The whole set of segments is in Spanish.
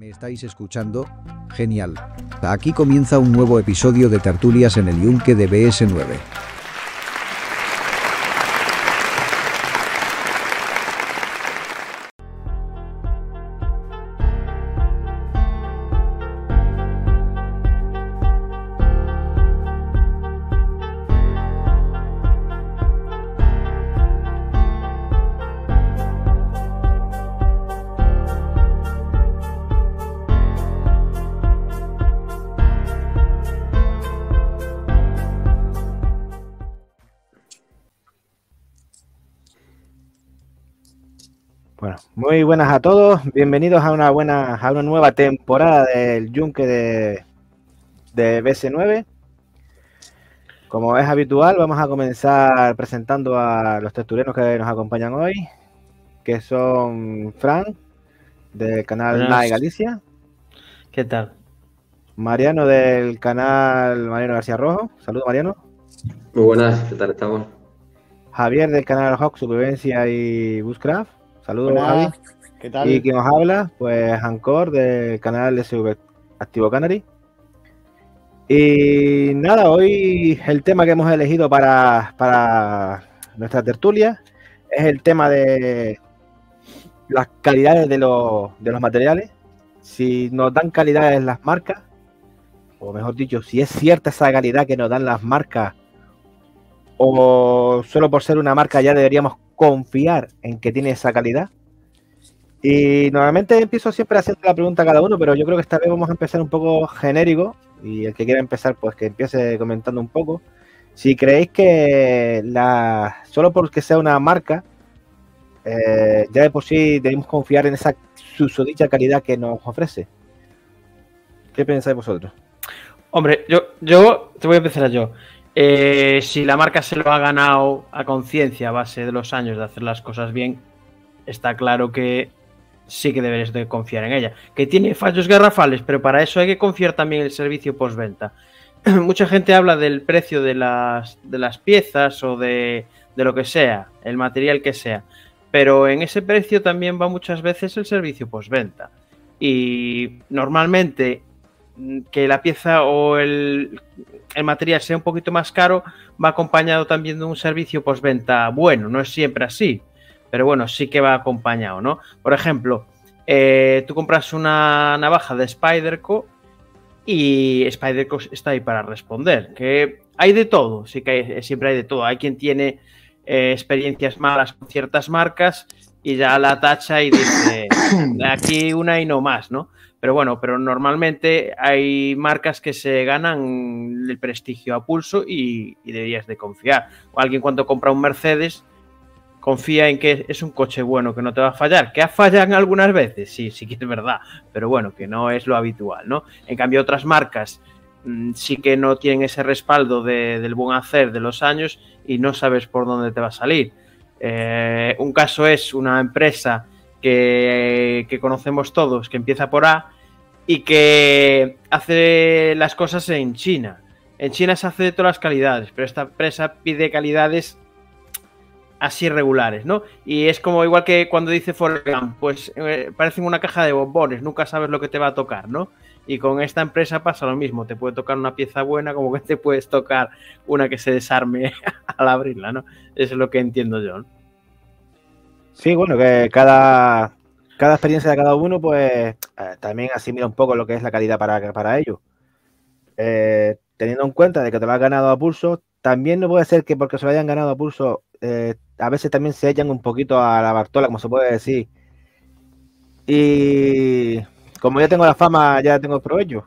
¿Me estáis escuchando? Genial. Aquí comienza un nuevo episodio de Tertulias en el Yunque de BS9. Muy buenas a todos. Bienvenidos a una buena, a una nueva temporada del Yunque de, de BS9. Como es habitual, vamos a comenzar presentando a los textureros que nos acompañan hoy, que son Fran, del canal. NAE Galicia, ¿Qué tal? Mariano del canal Mariano García Rojo, saludos Mariano, Muy buenas, ¿qué tal estamos? Javier del canal Hawk Supervivencia y Bushcraft, saludos Javi. ¿qué tal? Y quien os habla, pues Ancor del canal SV Activo Canary. Y nada, hoy el tema que hemos elegido para, para nuestra tertulia es el tema de las calidades de los, de los materiales. Si nos dan calidades las marcas, o mejor dicho, si es cierta esa calidad que nos dan las marcas, o solo por ser una marca ya deberíamos confiar en que tiene esa calidad. Y normalmente empiezo siempre haciendo la pregunta a cada uno, pero yo creo que esta vez vamos a empezar un poco genérico. Y el que quiera empezar, pues que empiece comentando un poco. Si creéis que la solo porque sea una marca, eh, ya de por sí debemos confiar en esa susodicha calidad que nos ofrece. ¿Qué pensáis vosotros? Hombre, yo, yo te voy a empezar yo. Eh, si la marca se lo ha ganado a conciencia a base de los años de hacer las cosas bien, está claro que sí que deberes de confiar en ella. Que tiene fallos garrafales, pero para eso hay que confiar también en el servicio postventa. Mucha gente habla del precio de las, de las piezas o de, de lo que sea, el material que sea. Pero en ese precio también va muchas veces el servicio postventa. Y normalmente que la pieza o el, el material sea un poquito más caro, va acompañado también de un servicio postventa bueno. No es siempre así, pero bueno, sí que va acompañado, ¿no? Por ejemplo, eh, tú compras una navaja de Spyderco y Spyderco está ahí para responder. Que hay de todo, sí que hay- siempre hay de todo. Hay quien tiene eh, experiencias malas con ciertas marcas y ya la tacha y dice, aquí una y no más, ¿no? Pero bueno, pero normalmente hay marcas que se ganan el prestigio a pulso y, y deberías de confiar. O alguien cuando compra un Mercedes confía en que es un coche bueno, que no te va a fallar. ¿Que ha fallado algunas veces? Sí, sí que es verdad, pero bueno, que no es lo habitual, ¿no? En cambio, otras marcas mm, sí que no tienen ese respaldo de- del buen hacer de los años y no sabes por dónde te va a salir. Eh, un caso es una empresa que, conocemos todos, que empieza por A y que hace las cosas en China. En China se hace de todas las calidades, pero esta empresa pide calidades así regulares, ¿no? Y es como igual que cuando dice Forrest pues eh, parecen una caja de bombones, nunca sabes lo que te va a tocar, ¿no? Y con esta empresa pasa lo mismo, te puede tocar una pieza buena como que te puedes tocar una que se desarme al abrirla, ¿no? Es lo que entiendo yo, ¿no? Sí, bueno, que cada, cada experiencia de cada uno, pues eh, también asimila un poco lo que es la calidad para, para ellos. Eh, teniendo en cuenta de que te lo has ganado a pulso, también no puede ser que porque se lo hayan ganado a pulso, eh, a veces también se echan un poquito a la Bartola, como se puede decir. Y como ya tengo la fama, ya tengo el provecho.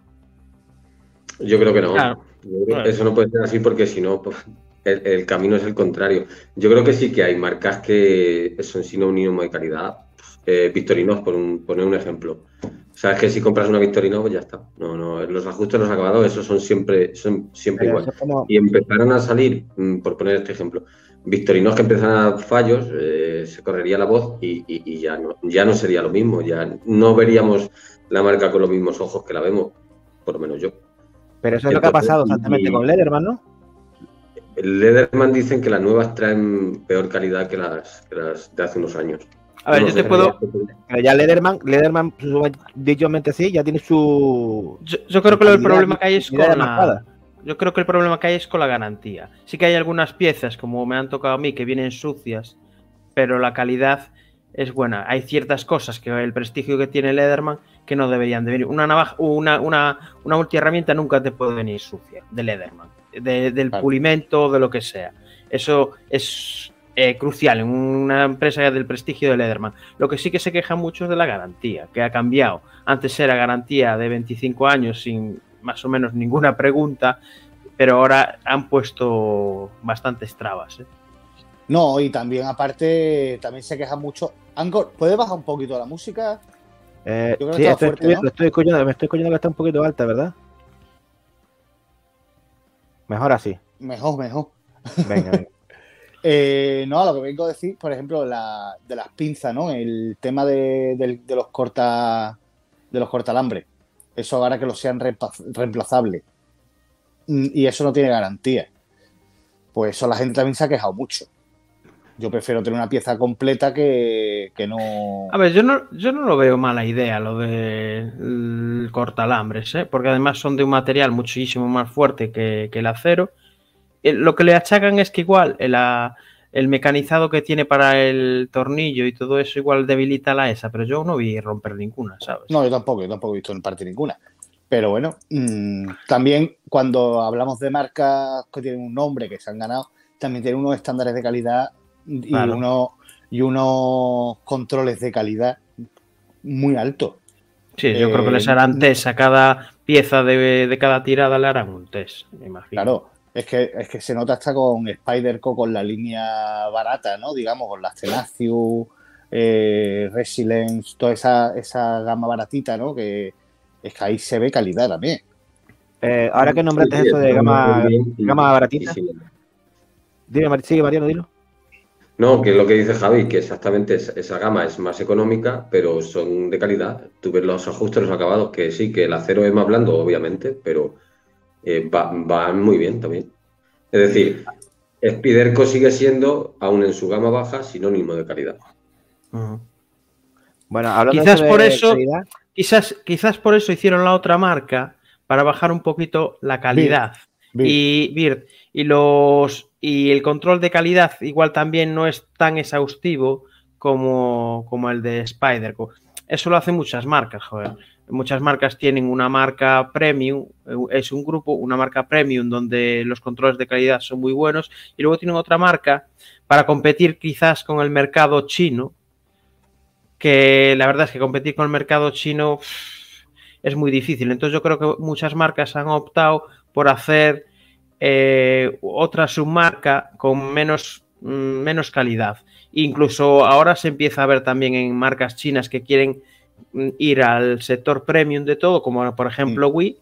Yo creo que no. Claro. Yo creo que Claro. Eso no puede ser así porque si no, pues, el, el camino es el contrario. Yo creo que sí que hay marcas que son sinónimo de calidad. Eh, Victorinox, por un- poner un ejemplo. Sabes que si compras una Victorinox, pues ya está. No, no, los ajustes, los acabados, esos son siempre, son siempre Pero igual. como- Y empezaron a salir, mm, por poner este ejemplo, Victorinos que empezaron a dar fallos, eh, se correría la voz y, y- y ya, no, ya no sería lo mismo, ya no veríamos la marca con los mismos ojos que la vemos, por lo menos yo. Pero eso es lo que ha pasado exactamente y- con Lederman, ¿no? El Lederman dicen que las nuevas traen peor calidad que las, que las de hace unos años. A ver, No yo te puedo. Ya Lederman, Lederman, dichamente sí, ya tiene su. Yo, yo creo que el problema que hay es con la. Yo creo que el problema que hay es con la garantía. Sí que hay algunas piezas, como me han tocado a mí, que vienen sucias, pero la calidad es buena. Hay ciertas cosas que el prestigio que tiene Lederman que no deberían de venir. Una navaja, una, una, una multiherramienta nunca te puede venir sucia de Lederman, de- del Claro. pulimento, de lo que sea. Eso es eh, crucial en una empresa del prestigio de Lederman. Lo que sí que se quejan mucho es de la garantía, que ha cambiado. Antes era garantía de 25 años sin más o menos ninguna pregunta, pero ahora han puesto bastantes trabas. ¿eh? No, y también aparte, también se queja mucho. Angor, ¿puedes bajar un poquito la música? Eh, Yo creo que sí, estaba estoy, fuerte, ¿no? lo estoy escuchando, me estoy escuchando que está un poquito alta, ¿verdad? Mejor así. Mejor, mejor. Venga, venga. Eh, no, lo que vengo a decir, por ejemplo, la, de las pinzas, ¿no? El tema de, del- de los corta de los cortalambres. Eso ahora que los sean reemplazables. Mm, Y eso no tiene garantía. Pues eso la gente también se ha quejado mucho. Yo prefiero tener una pieza completa que, que no. A ver, yo no, yo no lo veo mala idea lo de cortalambres, ¿eh? porque además son de un material muchísimo más fuerte que, que el acero. Lo que le achacan es que igual el, a- el mecanizado que tiene para el tornillo y todo eso igual debilita la esa, pero yo no vi romper ninguna, ¿sabes? No, yo tampoco, yo tampoco he visto en parte ninguna. Pero bueno, mm, también cuando hablamos de marcas que tienen un nombre, que se han ganado, también tienen unos estándares de calidad y, Claro. unos, y unos controles de calidad muy altos. Sí, yo creo que Eh, les harán test a cada pieza de, de cada tirada, le harán un test, me imagino. Claro, es que, es que se nota hasta con Spyderco, con la línea barata, ¿no? Digamos, con las Tenacious, eh, Resilience, toda esa, esa gama baratita, ¿no? Que es que ahí se ve calidad también. Eh, ahora que nombraste Sí, eso de gama, bien gama baratita, dime, sigue Mariano, dilo. No, que es lo que dice Javi, que exactamente es- esa gama es más económica, pero son de calidad. Tú ves los ajustes, los acabados, que sí, que el acero es más blando, obviamente, pero eh, va- van muy bien también. Es decir, Spiderco sigue siendo, aún en su gama baja, sinónimo de calidad. Bueno, hablando Quizás de por eso- calidad, Quizás, quizás por eso hicieron la otra marca, para bajar un poquito la calidad. Y Bird, y los y el control de calidad igual también no es tan exhaustivo como, como el de Spider. Eso lo hacen muchas marcas, joder. Muchas marcas tienen una marca premium, eh, es un grupo, una marca premium donde los controles de calidad son muy buenos, y luego tienen otra marca para competir quizás con el mercado chino, que la verdad es que competir con el mercado chino es muy difícil. Entonces yo creo que muchas marcas han optado por hacer eh, otra submarca con menos, mm, menos calidad. Incluso ahora se empieza a ver también en marcas chinas que quieren mm, ir al sector premium de todo, como por ejemplo Wii,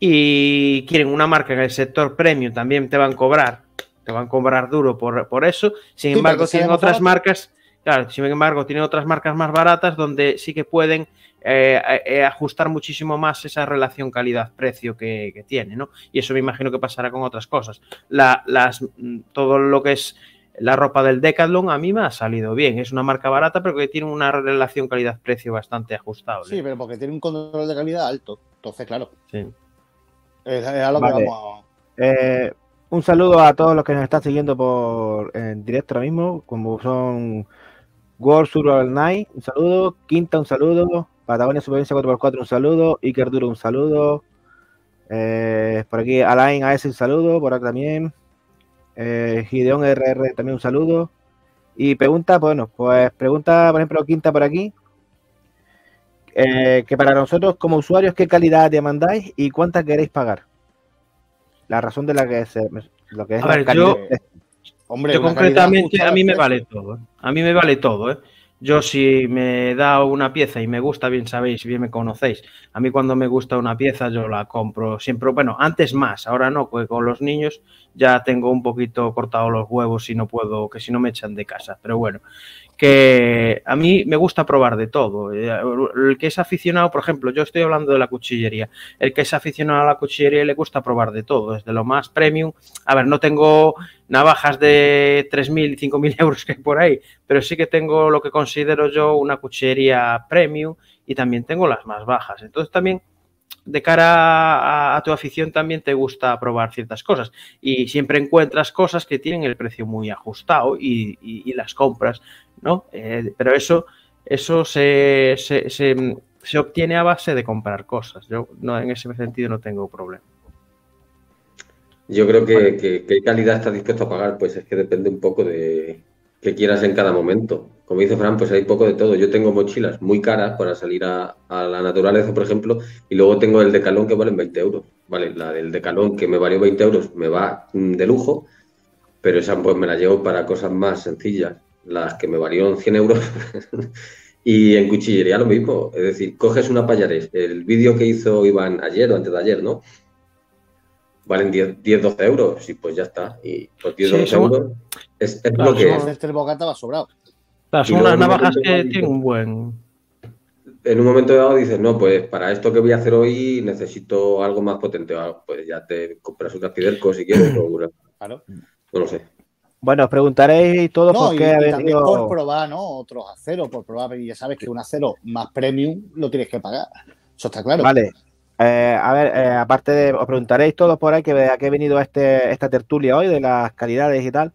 y quieren una marca en el sector premium, también te van a cobrar, te van a cobrar duro por, por eso. Sin Sí, embargo, tienen otras marcas, claro, sin embargo, tienen otras marcas más baratas donde sí que pueden eh, eh, ajustar muchísimo más esa relación calidad-precio que, que tiene, ¿no? Y eso me imagino que pasará con otras cosas. La- las, mm, todo lo que es la ropa del Decathlon a mí me ha salido bien. Es una marca barata, pero que tiene una relación calidad-precio bastante ajustable. Sí, pero porque tiene un control de calidad alto. Entonces, claro, Sí. es, es a lo Vale. que vamos a... Eh, un saludo a todos los que nos están siguiendo por en directo ahora mismo, como son World Survival Night, un saludo, Quinta, un saludo, Patagonia Supervivencia 4x4, un saludo, Iker Duro, un saludo, eh, por aquí Alain AS, un saludo, por acá también, eh, Gideon RR también un saludo, y pregunta, bueno, pues pregunta, por ejemplo, Quinta por aquí, eh, que para nosotros como usuarios, ¿qué calidad demandáis y cuánta queréis pagar? La razón de la que se, lo que es A la ver, calidad. yo- Hombre, Yo calidad concretamente a mí me al vale todo. ¿eh? A mí me vale todo. ¿eh? Yo si me da una pieza y me gusta, bien sabéis, bien me conocéis. A mí cuando me gusta una pieza yo la compro siempre. Bueno, antes más, ahora no, porque con los niños ya tengo un poquito cortado los huevos y no puedo, que si no me echan de casa. Pero bueno, que a mí me gusta probar de todo. Eh, El que es aficionado, por ejemplo, yo estoy hablando de la cuchillería. El que es aficionado a la cuchillería le gusta probar de todo, desde lo más premium. A ver, no tengo navajas de 3.000 y 5.000 euros que hay por ahí, pero sí que tengo lo que considero yo una cuchillería premium y también tengo las más bajas. Entonces también de cara a, tu afición también te gusta probar ciertas cosas y siempre encuentras cosas que tienen el precio muy ajustado y las compras, ¿no? Eh, pero eso, eso se, se- se- se obtiene a base de comprar cosas. Yo no, en ese sentido no tengo problema. Yo creo que, que- qué calidad estás dispuesto a pagar, pues es que depende un poco de qué quieras en cada momento. Como dice Fran, pues hay poco de todo. Yo tengo mochilas muy caras para salir a, a la naturaleza, por ejemplo, y luego tengo el Decalón que valen 20 euros. Vale, la del Decalón que me valió 20 euros me va de lujo, pero esa pues me la llevo para cosas más sencillas. Las que me valieron 100 euros. Y en cuchillería lo mismo, es decir, coges una payarés, el vídeo que hizo Iván ayer o antes de ayer, ¿no? Valen 10, 10 12 euros y pues ya está. Y pues 10, Sí, 12 son- euros es, es Claro, lo que es. Este bocata va sobrado. Claro, son unas navajas que tienen un buen... En un momento dado dices, no, pues para esto que voy a hacer hoy necesito algo más potente. Ah, Pues ya te compras un caspiderco si quieres o una- Claro. no lo sé. Bueno, os preguntaréis todos No, por y, qué y habéis también ido- por probar, ¿no? Otros aceros, por probar. Y ya sabes que un acero más premium lo tienes que pagar. Eso está claro. Vale. Eh, a ver, eh, aparte de, os preguntaréis todos por ahí que a qué he venido este, esta tertulia hoy de las calidades y tal.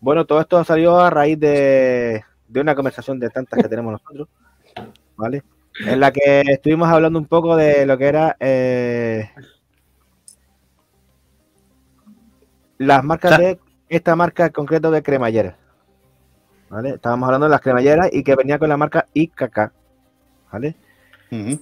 Bueno, todo esto salió a raíz de, de una conversación de tantas que tenemos nosotros, ¿vale? En la que estuvimos hablando un poco de lo que era eh, las marcas de esta marca en concreto de cremalleras, ¿vale? Estábamos hablando de las cremalleras y que venía con la marca IKK, ¿vale? Eh,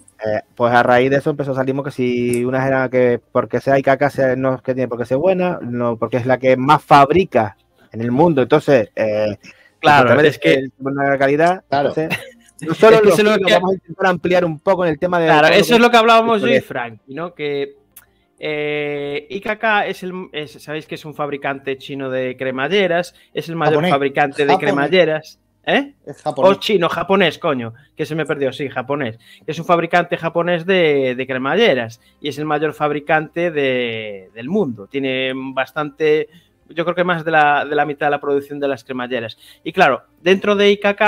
pues a raíz de eso empezó a salir que si una era que porque sea IKK sea, no es que tiene porque sea buena, no porque es la que más fabrica en el mundo, entonces eh, Claro, es que- buena calidad, Claro. entonces, no solo Es que lo que- vamos a intentar ampliar un poco en el tema de Claro, eso es lo que hablábamos yo y. Frank, ¿no? Que eh, IKK es el, es- sabéis que es un fabricante chino de cremalleras, es el mayor Japonés. fabricante de Japonés. cremalleras. ¿Eh? Es O japonés. chino, japonés, coño, que se me perdió, sí, japonés. Es un fabricante japonés de, de cremalleras y es el mayor fabricante de- del mundo. Tiene bastante, yo creo que más de la, de la mitad de la producción de las cremalleras. Y claro, dentro de IKK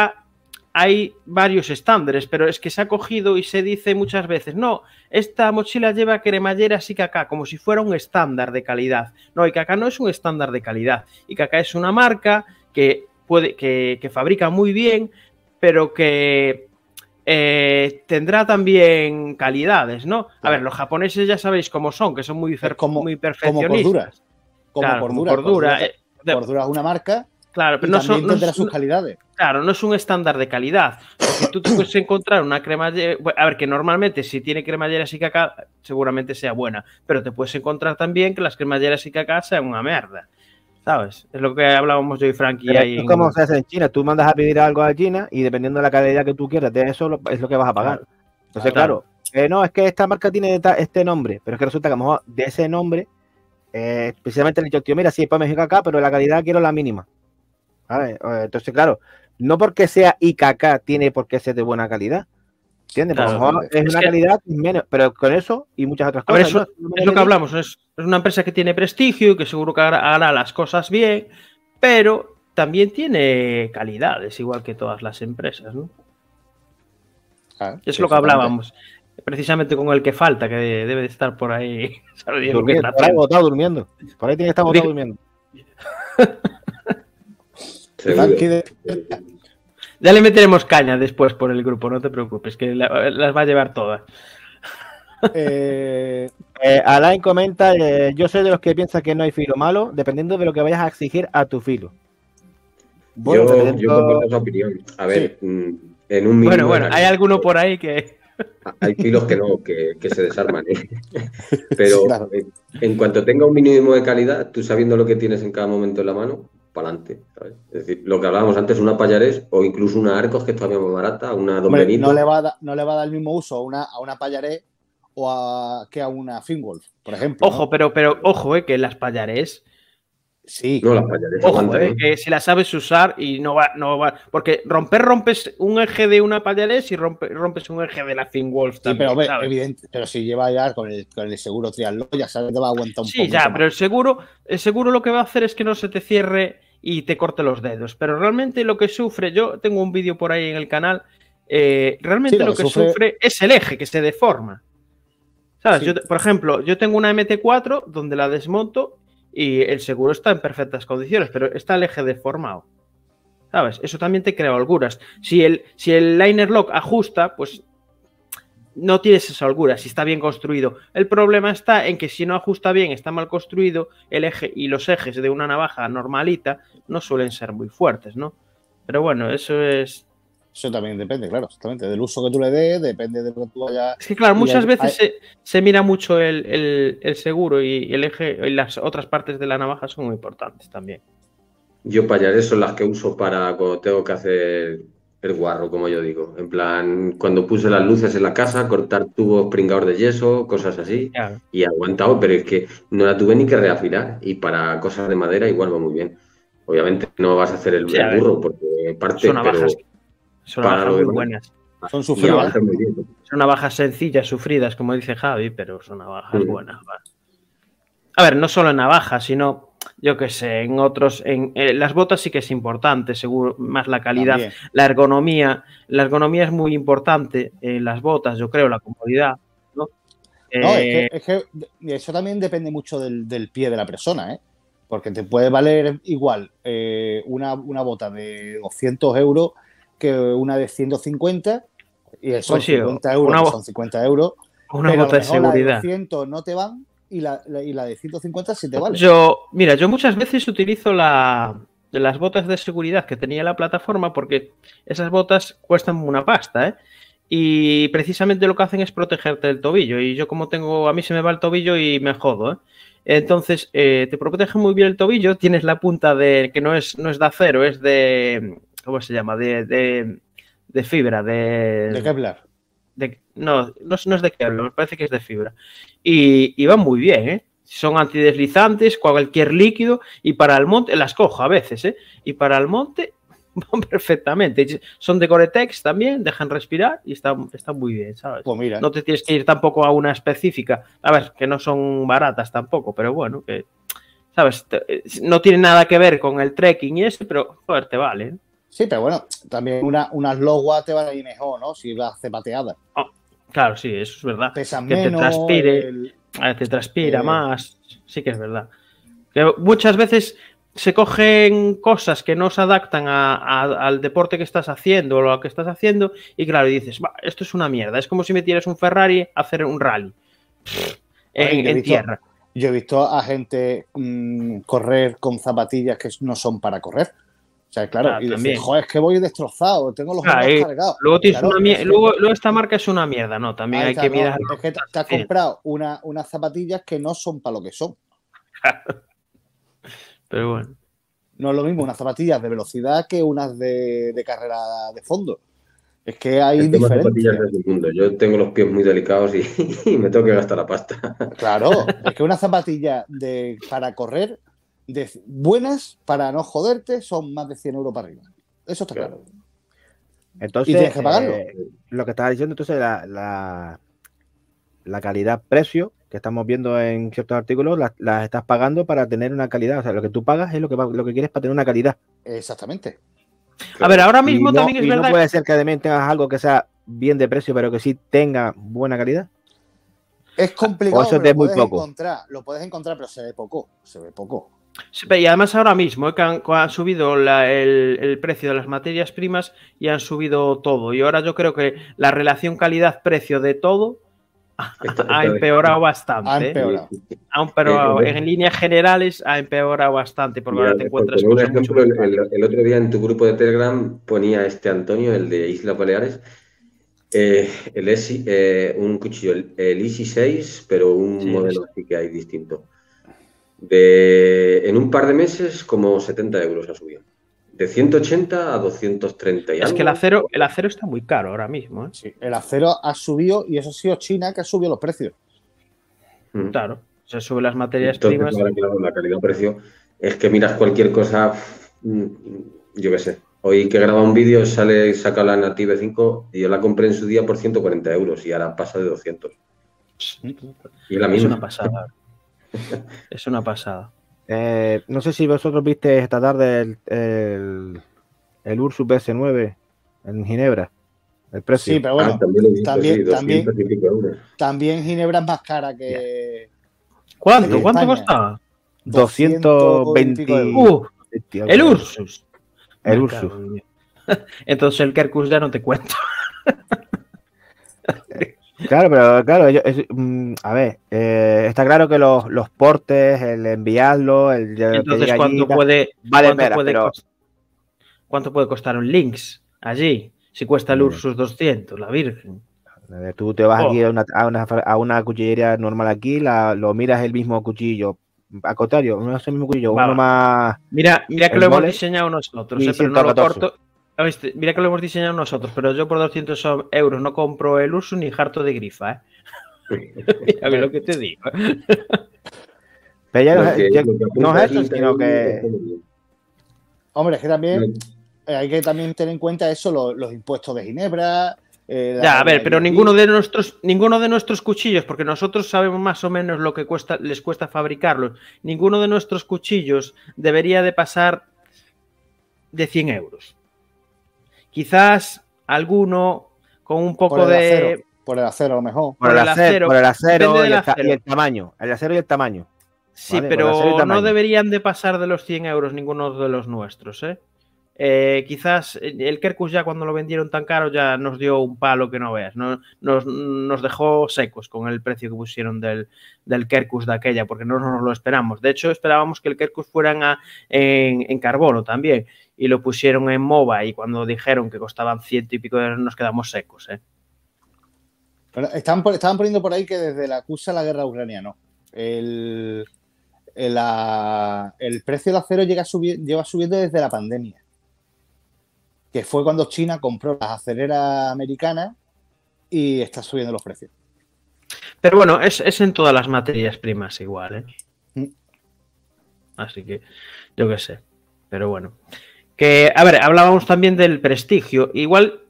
hay varios estándares, pero es que se ha cogido y se dice muchas veces, no, esta mochila lleva cremalleras IKK como si fuera un estándar de calidad. No, IKK no es un estándar de calidad. IKK es una marca que puede que, que fabrica muy bien, pero que eh, tendrá también calidades, ¿no? A ver, los japoneses ya sabéis cómo son, que son muy, como- muy Como perfeccionistas. cordura. Como Claro, como cordura. cordura, Cordura, eh, Cordura es una marca Claro, y pero no también son, tendrá sus calidades. Claro, no es un estándar de calidad. Porque tú te puedes encontrar una cremallera. A ver, que normalmente si tiene cremalleras y caca, seguramente sea buena. Pero te puedes encontrar también que las cremalleras y caca sean una mierda. ¿Sabes? Es lo que hablábamos yo y Frankie Pero ahí. en- es como se hace en China, tú mandas a pedir algo a China y dependiendo de la calidad que tú quieras de eso es lo que vas a pagar. Entonces, Claro. claro, eh, no, es que esta marca tiene este nombre, pero es que resulta que a lo mejor de ese nombre, eh, precisamente le he dicho, tío, mira, sí, ponme IKK, pero la calidad quiero la mínima. ¿Vale? Entonces, claro, no porque sea IKK tiene por qué ser de buena calidad. ¿Entiendes? A lo Claro, mejor es es una que- calidad menos, pero con eso y muchas otras ver, cosas. eso ¿no? Es lo que hablamos. Es, es una empresa que tiene prestigio y que seguro que hará, las cosas bien, pero también tiene calidades, igual que todas las empresas, ¿no? Claro, Es lo que hablábamos. Precisamente con el que falta, que debe de estar por ahí. Durmiendo, por ahí botado durmiendo. Por ahí tiene que estar botado Digo- durmiendo. Ya le meteremos caña después por el grupo, no te preocupes, que la- las va a llevar todas. eh, Eh, Alain comenta, eh, yo soy de los que piensa que no hay filo malo, dependiendo de lo que vayas a exigir a tu filo. Bueno, yo, dependiendo- yo comparto esa opinión. A ver, mm, en un mínimo Bueno, bueno, hay alguno por ahí que. Hay filos que no, que, que se desarman. ¿eh? Pero Claro. en cuanto tenga un mínimo de calidad, tú sabiendo lo que tienes en cada momento en la mano, para adelante. Es decir, lo que hablábamos antes, una Payarés o incluso una Arcos, que es todavía más barata, una Don hombre, Benito. no, le va a da- no le va a dar el mismo uso a una, a una Payaré o a, que a una Finwolf, por ejemplo. ¿no? Ojo, pero, pero ojo, eh, que las payarés Sí. No, las payaletas Ojo, aguantan, eh, que si la sabes usar y no va, no va. Porque romper, rompes un eje de una payalés y rompe- rompes un eje de la Wolf Sí, también. pero ve, ¿sabes? evidente, pero si lleva ya con el, con el seguro triatlón, ya sabes que te va a aguantar un Sí, poco. ya, pero el seguro, el seguro lo que va a hacer es que no se te cierre y te corte los dedos. Pero realmente lo que sufre, yo tengo un vídeo por ahí en el canal, eh, realmente Sí, lo lo que sufre- sufre... es el eje que se deforma. ¿Sabes? Sí. Yo te- por ejemplo, yo tengo una MT4 donde la desmonto y el seguro está en perfectas condiciones, pero está el eje deformado. ¿Sabes? Eso también te crea holguras. Si el, si el liner lock ajusta, pues no tienes esa holgura, si está bien construido. El problema está en que si no ajusta bien, está mal construido, el eje y los ejes de una navaja normalita no suelen ser muy fuertes, ¿no? Pero bueno, eso es. Eso también depende, claro, exactamente. Del uso que tú le des, depende de lo que tú vayas. Es que, claro, muchas hay- veces se, se mira mucho el, el- el seguro y el eje y las otras partes de la navaja son muy importantes también. Yo payales son las que uso para cuando tengo que hacer el guarro, como yo digo. En plan, cuando puse las luces en la casa, cortar tubos pringados de yeso, cosas así. Claro. Y ha aguantado, pero es que no la tuve ni que reafinar. Y para cosas de madera igual va muy bien. Obviamente no vas a hacer el, Sí, a el ver. burro porque parte, Son pero navajas, son para navajas muy demás. buenas. Son y sufridas. Son navajas sencillas, sufridas, como dice Javi, pero son navajas Mm. buenas. va. A ver, no solo en navajas, sino, yo qué sé, en otros. En, eh, las botas sí que es importante, seguro, más la calidad, También. la ergonomía. La ergonomía es muy importante en las botas, yo creo, la comodidad. ¿no? No, Eh, es, que, es que eso también depende mucho del, del pie de la persona, ¿eh? Porque te puede valer igual eh, una, una bota de 200 euros que una de 150 y son Pues sí, 50 euros, una son 50 euros. una pero bota de seguridad. 200 no te van y la, la- y la de 150 sí te vale. Yo, mira, yo muchas veces utilizo la, las botas de seguridad que tenía la plataforma porque esas botas cuestan una pasta, ¿eh? Y precisamente lo que hacen es protegerte del tobillo. Y yo como tengo, a mí se me va el tobillo y me jodo, ¿eh? Entonces, eh, te protege muy bien el tobillo, tienes la punta de, que no es, no es de acero, es de, ¿cómo se llama? De, de, de fibra, de... ¿De Kevlar? De- no, no, es- no es de Kevlar, me parece que es de fibra. Y, y van muy bien, ¿eh? Son antideslizantes, cualquier líquido, y para el monte, las cojo a veces, ¿eh? Y para el monte van perfectamente. Son de Gore-Tex también, dejan respirar y están, están muy bien, ¿sabes? Pues mira, No te tienes que ir tampoco a una específica. A ver, que no son baratas tampoco, pero bueno, que, ¿sabes? Te- No tiene nada que ver con el trekking y eso, pero, joder, te vale. ¿eh? Sí, pero bueno, también una, unas loguas te van a ir mejor, ¿no? Si vas zapateadas. Claro, sí, eso es verdad. Pesan Que te transpire. el- A veces transpira Eh. más, sí que es verdad. Que muchas veces se cogen cosas que no se adaptan a- a- al deporte que estás haciendo o lo que estás haciendo y claro, dices, "Va, esto es una mierda, es como si metieras un Ferrari a hacer un rally en, yo he en visto- tierra. Yo he visto a gente mm, correr con zapatillas que no son para correr. O sea, claro, Claro, y decir, también. joder, es que voy destrozado, tengo los Claro, hombros y cargados. Luego, Claro, una esta marca es una mierda, ¿no? También hay está, que no, mirar. es que te, te has comprado una, unas zapatillas que no son para lo que son. Pero bueno. No es lo mismo unas zapatillas de velocidad que unas de, de carrera de fondo. Es que hay de diferencias. Yo tengo los pies muy delicados y, y me tengo que gastar la pasta. Claro, es que unas zapatillas de, para correr de, buenas para no joderte son más de 100 euros para arriba. Eso está claro. Entonces, Y tienes que pagarlo. eh, lo que estaba diciendo, entonces, la, la, la calidad-precio que estamos viendo en ciertos artículos, las las estás pagando para tener una calidad. O sea, lo que tú pagas es lo que, lo que quieres para tener una calidad. Exactamente. A ver, ahora Y mismo no- también es y no verdad. puede ser que además tengas algo que sea bien de precio, pero que sí tenga buena calidad. Es complicado, O eso pero lo muy puedes poco. encontrar. Lo puedes encontrar, pero se ve poco. Se ve poco. Sí, Y además ahora mismo eh, que han, que han subido la- el, el precio de las materias primas y han subido todo. Y ahora yo creo que la relación calidad-precio de todo ha empeorado bastante. Ha ¿eh? empeorado. Ha empeorado. Eh, eh, En líneas generales ha empeorado bastante porque Mira, ahora te por encuentras mucho ejemplo, el, el- el otro día en tu grupo de Telegram ponía este Antonio, el de Islas Baleares, eh, el ESI, eh, un cuchillo, el, el Easy 6, pero un Sí, modelo así que hay distinto. De, en un par de meses, como 70 euros ha subido. De 180 a 230 y Es algo. que el acero, el acero está muy caro ahora mismo. ¿eh? Sí, el acero ha subido y eso ha sido China que ha subido los precios. Mm. Claro. Se suben las materias Entonces, primas. ahora, claro, la calidad-precio es que miras cualquier cosa, mm, yo qué sé. Hoy que graba un vídeo sale, saca la Native 5 y yo la compré en su día por 140 euros y ahora pasa de 200. Y es la Es misma. una pasada. Es una pasada. Eh, no sé si vosotros viste esta tarde el, el, el Ursus PS9 en Ginebra. El precio. Sí, pero bueno, Ah, también lo he visto, también- sí, 200 también- y pico euros. también Ginebra es más cara que. ¿Cuánto? ¿Cuánto costaba? 220 y pico euros. Uh, el Ursus. El Ursus. Entonces el Kerkus ya no te cuento. Claro, pero claro, ellos- es- mm, a ver, eh, está claro que los, los portes, el enviarlo, el Entonces, allí, ¿cuánto tal, puede, vale cuánto, puede pero- cost- cuánto puede costar un Lynx allí? Si cuesta el Mm. Ursus 200, la Virgen. Tú te vas Oh. aquí a una, a, una, a una cuchillería normal aquí, la, lo miras el mismo cuchillo. Al contrario, no es el mismo cuchillo, Va, uno más. Mira, mira que lo hemos diseñado nosotros, eh, pero no lo 114. corto. ¿Oíste? Mira que lo hemos diseñado nosotros, pero yo por 200 euros no compro el Ursus ni harto de grifa, ¿eh? Mira ve lo que te digo. Pero ya no, que- ya lo que no apunta es eso, sino que. Hombre, es que también eh, hay que también tener en cuenta eso, lo- los, impuestos de Ginebra. eh, Ya, a ver, pero ninguno de nuestros, ninguno de nuestros cuchillos, porque nosotros sabemos más o menos lo que cuesta, les cuesta fabricarlos. Ninguno de nuestros cuchillos debería de pasar de 100 euros. Quizás alguno con un por poco el, de. acero, por el acero a lo mejor. Por el acero, por el acero y el, ta- acero. y el tamaño. El acero y el tamaño. Sí, Vale, pero no deberían de pasar de los 100 euros ninguno de los nuestros, ¿eh? Eh, quizás el Kerkus ya cuando lo vendieron tan caro ya nos dio un palo que no veas, no- nos, nos dejó secos con el precio que pusieron del, del Kerkus de aquella, porque no nos lo esperamos. De hecho, esperábamos que el Kerkus fueran a- en, en carbono también, y lo pusieron en MOBA, y cuando dijeron que costaban ciento y pico de euros nos quedamos secos, ¿eh? Pero estaban, poniendo por ahí que desde la acusa la guerra ucraniana, el, el, la- el precio del acero llega subi- lleva subiendo desde la pandemia. Que fue cuando China compró las aceleras americanas y está subiendo los precios. Pero bueno, es, es en todas las materias primas igual, ¿eh? Mm. Así que yo qué sé. Pero bueno. Que, a ver, hablábamos también del prestigio. Igual,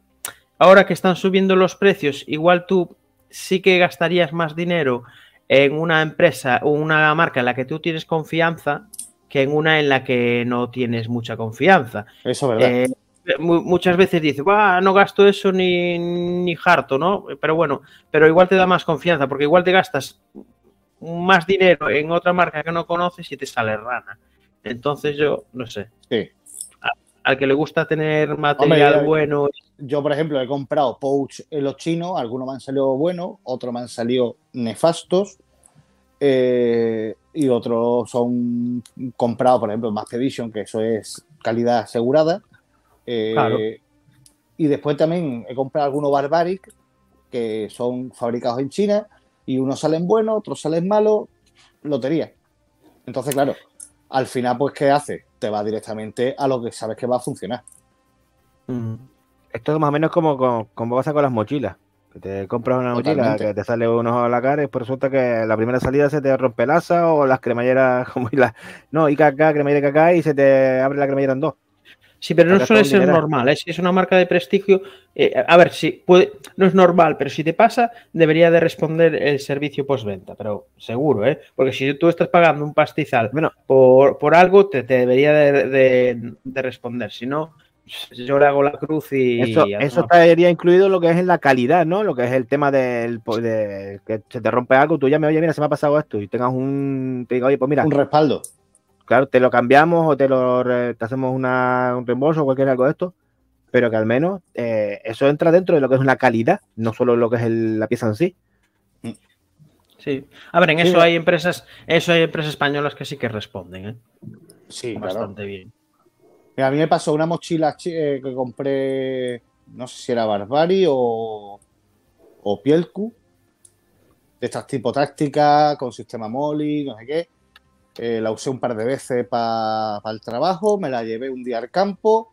ahora que están subiendo los precios, igual tú sí que gastarías más dinero en una empresa o una marca en la que tú tienes confianza que en una en la que no tienes mucha confianza. Eso es verdad. Eh, mu- muchas veces dices, "Buah, no gasto eso ni, ni harto, ¿no? Pero bueno, pero igual te da más confianza, porque igual te gastas más dinero en otra marca que no conoces y te sale rana. Entonces yo, no sé, Sí. Al que le gusta tener material Hombre, ya- bueno, Yo, por ejemplo, he comprado pouch en los chinos, algunos me han salido buenos, otros me han salido nefastos, eh, y otros son comprados, por ejemplo, Master Edition, que eso es calidad asegurada. Eh, Claro. Y después también he comprado algunos Barbaric, que son fabricados en China, y unos salen buenos, otros salen malos, lotería. Entonces, claro, al final, pues, ¿qué hace? Te va directamente a lo que sabes que va a funcionar. Esto es más o menos como, como, como pasa con las mochilas. Que te compras una mochila Totalmente. que te sale un ojo a la cara y resulta que la primera salida se te rompe el asa o las cremalleras como y las... No, IKK, cremallera IKK y se te abre la cremallera en dos. Sí, pero no suele ser normal. ¿eh? Si es una marca de prestigio, eh, a ver, si puede, no es normal, pero si te pasa, debería de responder el servicio postventa, pero seguro, ¿eh? Porque si tú estás pagando un pastizal Bueno. por, por algo, te, te debería de, de- de responder. Si no, yo le hago la cruz y. Eso, eso estaría incluido lo que es en la calidad, ¿no? Lo que es el tema del de que se te rompe algo, tú llames, oye, mira, se me ha pasado esto, y tengas un, te diga, oye, pues mira, Un respaldo. Claro, te lo cambiamos o te lo te hacemos una, un reembolso o cualquier algo de esto, pero que al menos eh, eso entra dentro de lo que es una calidad, no solo lo que es el- la pieza en sí. Sí. A ver, en Sí, eso ya. hay empresas, eso hay empresas españolas que sí que responden, ¿eh? Sí, claro. Bastante bien. Mira, a mí me pasó una mochila chi- eh, que compré, no sé si era Barbari o, o Pielku, de estas tipo tácticas, con sistema Molly, no sé qué. Eh, la usé un par de veces para el trabajo, me la llevé un día al campo,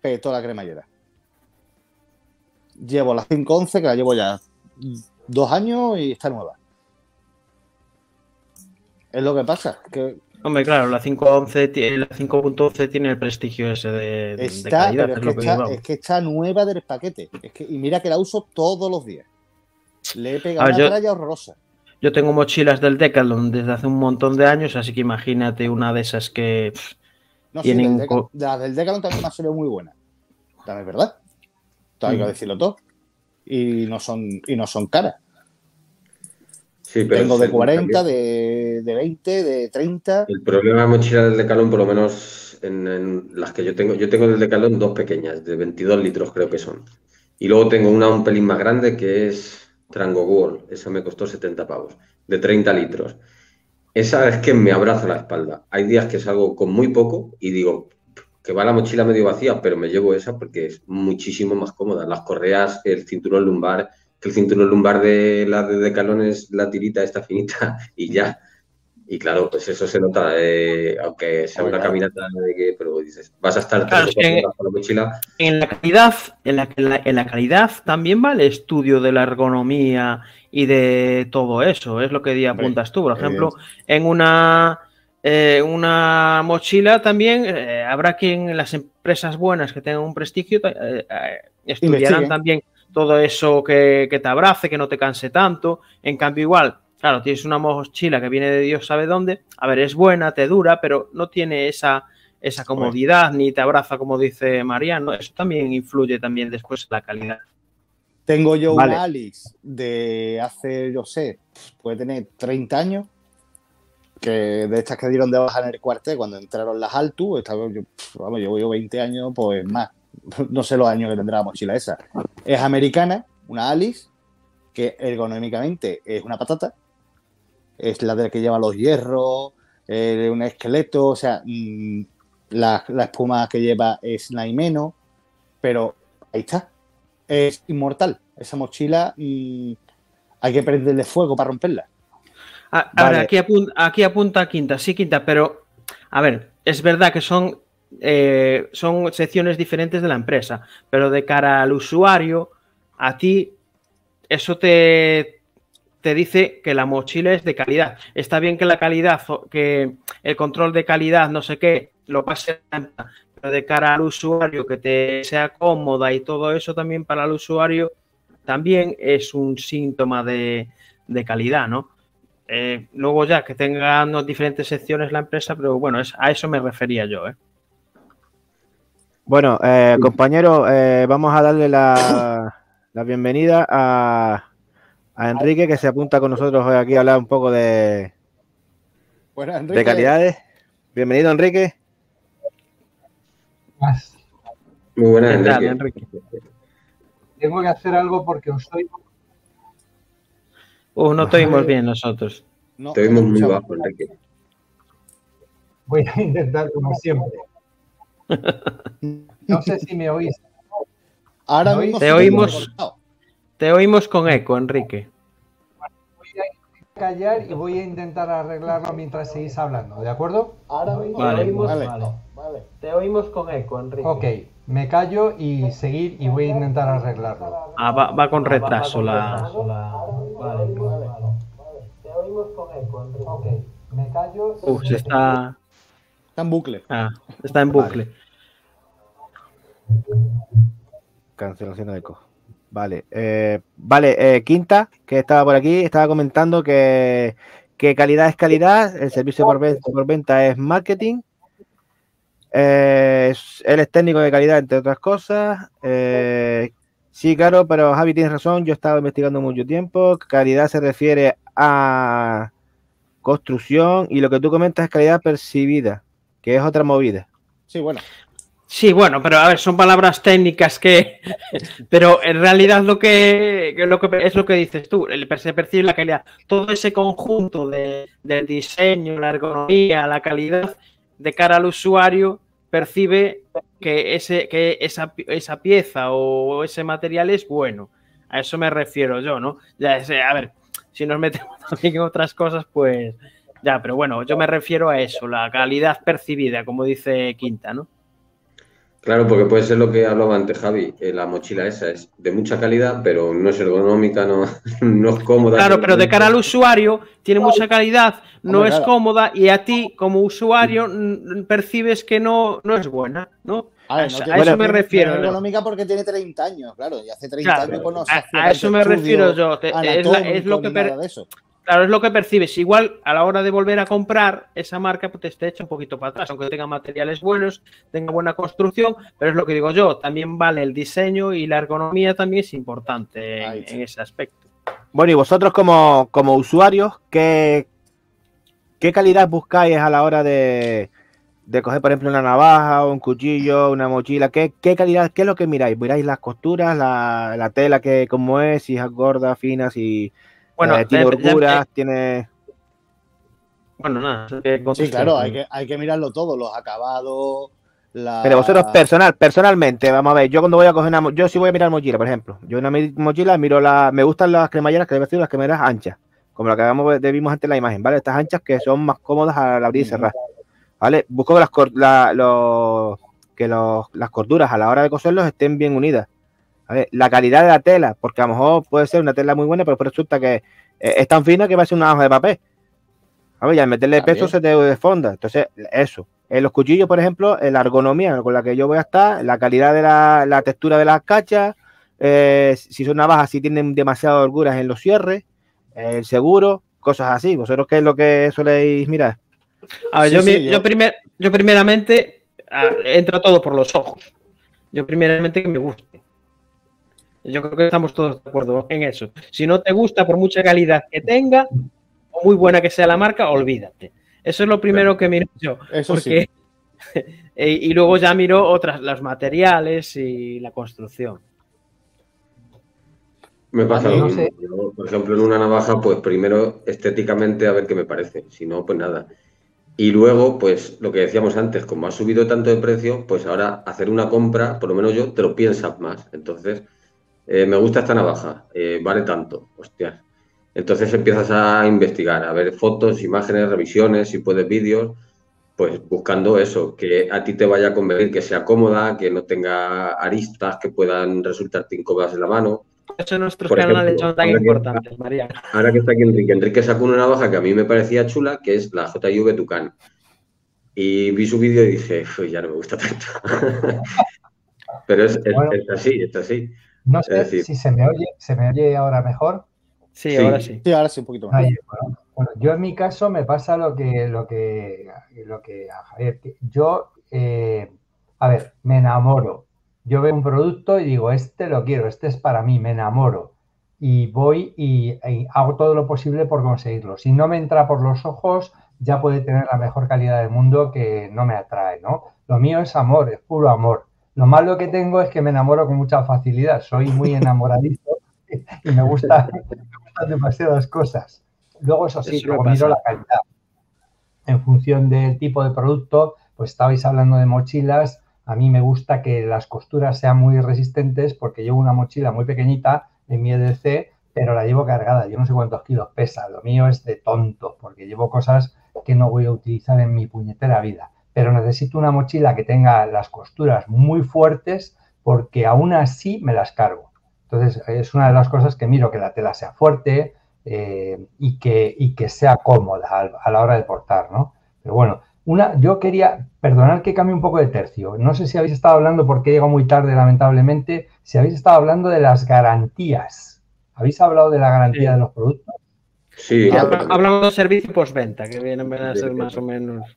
petó la cremallera. Llevo la 511, que la llevo ya dos años y está nueva. Es lo que pasa, que Hombre, claro, la 5.11 ti- la 5.11 tiene el prestigio ese de, de Está, calidad. pero es es que, está, vamos. es que está nueva del paquete. Es que, y mira que la uso todos los días. Le he pegado ver, una yo- horrorosa. Yo tengo mochilas del Decathlon desde hace un montón de años, así que imagínate una de esas que pff, No, sí, tienen del las del Decathlon también me han salido muy buenas. También es verdad. Todo hay que Mm. decirlo todo. Y no son, y no son caras. Sí, pero Tengo de sí, 40, también. de, de 20, de 30. El problema de mochila del Decalón, por lo menos en, en las que yo tengo, yo tengo del Decalón dos pequeñas, de 22 litros creo que son. Y luego tengo una un pelín más grande que es Trango World, esa me costó 70 pavos, de 30 litros. Esa es que me abraza la espalda. Hay días que salgo con muy poco y digo que va la mochila medio vacía, pero me llevo esa porque es muchísimo más cómoda. Las correas, el cinturón lumbar, que el cinturón lumbar de la de Decalón es la tirita esta finita y ya. Y claro, pues eso se nota, eh, aunque sea una caminata de que, pero dices, vas a estar Claro, tres horas con la mochila. en la calidad, en la, en la- en la calidad también va el estudio de la ergonomía y de todo eso, es lo que di apuntas tú. Por ejemplo, en una, eh, una mochila también eh, habrá quien, las empresas buenas que tengan un prestigio, eh, eh, estudiarán también todo eso que, que te abrace, que no te canse tanto. En cambio, igual, claro, tienes una mochila que viene de Dios sabe dónde. A ver, es buena, te dura, pero no tiene esa, esa comodidad ni te abraza como dice Mariano. Eso también influye también después en la calidad. Tengo yo Vale. una Alice de hace, yo sé, puede tener 30 años, que de estas que dieron de baja en el cuartel cuando entraron las Altu, estaba yo, vamos, llevo yo 20 años, pues más, no sé los años que tendrá la mochila esa. Es americana, una Alice, que ergonómicamente es una patata, es la de la que lleva los hierros, eh, un esqueleto, o sea, mm, la, la espuma que lleva es Naimeno, pero ahí está es inmortal. Esa mochila mm, hay que prenderle fuego para romperla. A- Ahora, Vale. aquí, apun- aquí apunta Quinta, sí, Quinta, pero a ver, es verdad que son, eh, son secciones diferentes de la empresa, pero de cara al usuario, a ti, eso te, te dice que la mochila es de calidad. Está bien que la calidad, que el control de calidad, no sé qué, lo pase, pero de cara al usuario, que te sea cómoda y todo eso también para el usuario, también es un síntoma de, de calidad, ¿no? Eh, luego ya que tengan diferentes secciones la empresa, pero bueno, es, a eso me refería yo. ¿eh? Bueno, eh, compañeros, eh, vamos a darle la, la bienvenida a, a Enrique, que se apunta con nosotros hoy aquí a hablar un poco de, Bueno, Enrique, de calidades. Bienvenido, Enrique. Muy buenas, ¿Qué tal, Enrique. Enrique? Tengo que hacer algo porque os estoy. Uh, no te oímos bien nosotros. no, Te oímos muy bajo, Enrique. Voy a intentar como siempre. No sé si me oís. Ahora ¿Me Te oímos. Te oímos con eco, Enrique. Voy a callar y voy a intentar arreglarlo mientras seguís hablando, ¿de acuerdo? Ahora mismo Vale. te oímos. Vale. Vale. Te oímos con eco, Enrique. Ok, me callo y seguir y voy a intentar arreglarlo. Ah, va, va con retraso la. Vale, vale. Te oímos con eco, Enrique. Ok, me callo. y Uh, se está. Está en bucle. ah, está en bucle. Cancelación de eco. Vale, eh, vale, eh, Quinta, que estaba por aquí, estaba comentando que, que calidad es calidad, el servicio por venta, es marketing, eh, él es técnico de calidad, entre otras cosas. sí, claro, pero Javi tienes razón, yo he estado investigando mucho tiempo, calidad se refiere a construcción y lo que tú comentas es calidad percibida, que es otra movida. Sí, bueno. Sí, bueno, pero a ver, son palabras técnicas que. Pero en realidad lo que, lo que es lo que dices tú, el, se percibe la calidad. Todo ese conjunto de, del diseño, la ergonomía, la calidad de cara al usuario percibe que, ese, que esa, esa pieza o ese material es bueno. A eso me refiero yo, ¿no? Ya, ese- a ver, si nos metemos también en otras cosas, pues ya, pero bueno, yo me refiero a eso, la calidad percibida, como dice Quinta, ¿no? Claro, porque puede ser lo que hablaba antes Javi, eh, la mochila esa es de mucha calidad, pero no es ergonómica, no, no es cómoda. Claro, pero de cara al usuario tiene mucha calidad, no Hombre, es claro. cómoda y a ti como usuario percibes que no, no es buena, ¿no? A A no a tiene- eso me tiene- refiero, tiene ¿no? económica porque tiene 30 años, claro, y hace 30 Claro, años pues, no se a- a eso me refiero yo, es la- es lo que per- eso. Claro, es lo que percibes. Igual a la hora de volver a comprar, esa marca pues, te está hecha un poquito para atrás, aunque tenga materiales buenos, tenga buena construcción, pero es lo que digo yo, también vale el diseño y la ergonomía también es importante en, ese aspecto. Bueno, y vosotros como, como usuarios, ¿qué, ¿qué calidad buscáis a la hora de, de coger, por ejemplo, una navaja un cuchillo, una mochila? ¿Qué, qué calidad, qué es lo que miráis? ¿Miráis las costuras, la, la tela, que cómo es, si es gorda, fina, si Bueno, eh, tiene holguras, tiene... bueno, nada. Sí, claro, hay que, hay que mirarlo todo, los acabados, la... Pero vosotros personal, personalmente, vamos a ver, yo cuando voy a coger una, yo sí voy a mirar mochila, por ejemplo, yo una mi- mochila miro la, me gustan las cremalleras que debe ser las cremalleras anchas, como la que habíamos, vimos antes en la imagen, ¿vale? Estas anchas que son más cómodas al abrir y cerrar, ¿vale? Busco que las, la- los- que los- las corduras a la hora de coserlos estén bien unidas, ¿vale? La calidad de la tela, porque a lo mejor puede ser una tela muy buena, pero resulta que eh, es tan fina que va a ser una hoja de papel, ¿vale? Y al meterle peso se te desfonda, entonces eso. En los cuchillos, por ejemplo, en la ergonomía con la que yo voy a estar, la calidad de la, la textura de las cachas, eh, si son navajas, si tienen demasiadas holguras en los cierres, eh, el seguro, cosas así. ¿Vosotros qué es lo que soléis mirar? A ver, Sí, yo, sí, mi- yo- yo primer- yo primeramente ah, entra todo por los ojos. Yo primeramente que me guste. Yo creo que estamos todos de acuerdo en eso. Si no te gusta, por mucha calidad que tenga, o muy buena que sea la marca, olvídate. Eso es lo primero que miro yo. Eso sí. Porque, eh, y luego ya miro otras, los materiales y la construcción. Me pasa lo no mismo. sé. Yo, por ejemplo, en una navaja, pues primero estéticamente a ver qué me parece. Si no, pues nada. Y luego, pues lo que decíamos antes, como ha subido tanto de precio, pues ahora hacer una compra, por lo menos yo, te lo piensas más. Entonces, eh, me gusta esta navaja, eh, vale tanto, hostias. Entonces empiezas a investigar, a ver fotos, imágenes, revisiones, si puedes vídeos, pues buscando eso, que a ti te vaya a convenir, que sea cómoda, que no tenga aristas que puedan resultarte incómodas en la mano. Eso nuestros Por ejemplo, canales son tan que- importantes, María. Ahora que está aquí Enrique, Enrique sacó una navaja que a mí me parecía chula, que es la JV Tucán. Y vi su vídeo y dije, "Uy, ya no me gusta tanto. Pero es, es- Bueno. es así, es así. No sé decir- si se me oye, se me oye ahora mejor. Sí, Sí. ahora sí. Sí, ahora sí, un poquito más. Ahí, bueno, bueno, yo en mi caso me pasa lo que, lo que, lo que a Javier, yo, eh, a ver, me enamoro. Yo veo un producto y digo, este lo quiero, este es para mí, me enamoro. Y voy y, y hago todo lo posible por conseguirlo. Si no me entra por los ojos, ya puede tener la mejor calidad del mundo que no me atrae, ¿no? Lo mío es amor, es puro amor. Lo malo que tengo es que me enamoro con mucha facilidad. Soy muy enamoradizo y me gusta, me gustan demasiadas cosas. Luego, eso sí, Eso luego miro la calidad. En función del tipo de producto, pues estabais hablando de mochilas. A mí me gusta que las costuras sean muy resistentes porque llevo una mochila muy pequeñita en mi EDC, pero la llevo cargada. Yo no sé cuántos kilos pesa. Lo mío es de tonto porque llevo cosas que no voy a utilizar en mi puñetera vida. Pero necesito una mochila que tenga las costuras muy fuertes porque aún así me las cargo. Entonces, es una de las cosas que miro, que la tela sea fuerte eh, y, que, y que sea cómoda a, a la hora de portar, ¿no? Pero bueno, una, yo quería, perdonad que cambie un poco de tercio. No sé si habéis estado hablando, porque he llegado muy tarde, lamentablemente, si habéis estado hablando de las garantías. ¿Habéis hablado de la garantía Sí. de los productos? Sí, Hablamos de servicio postventa, que vienen a ser más o menos.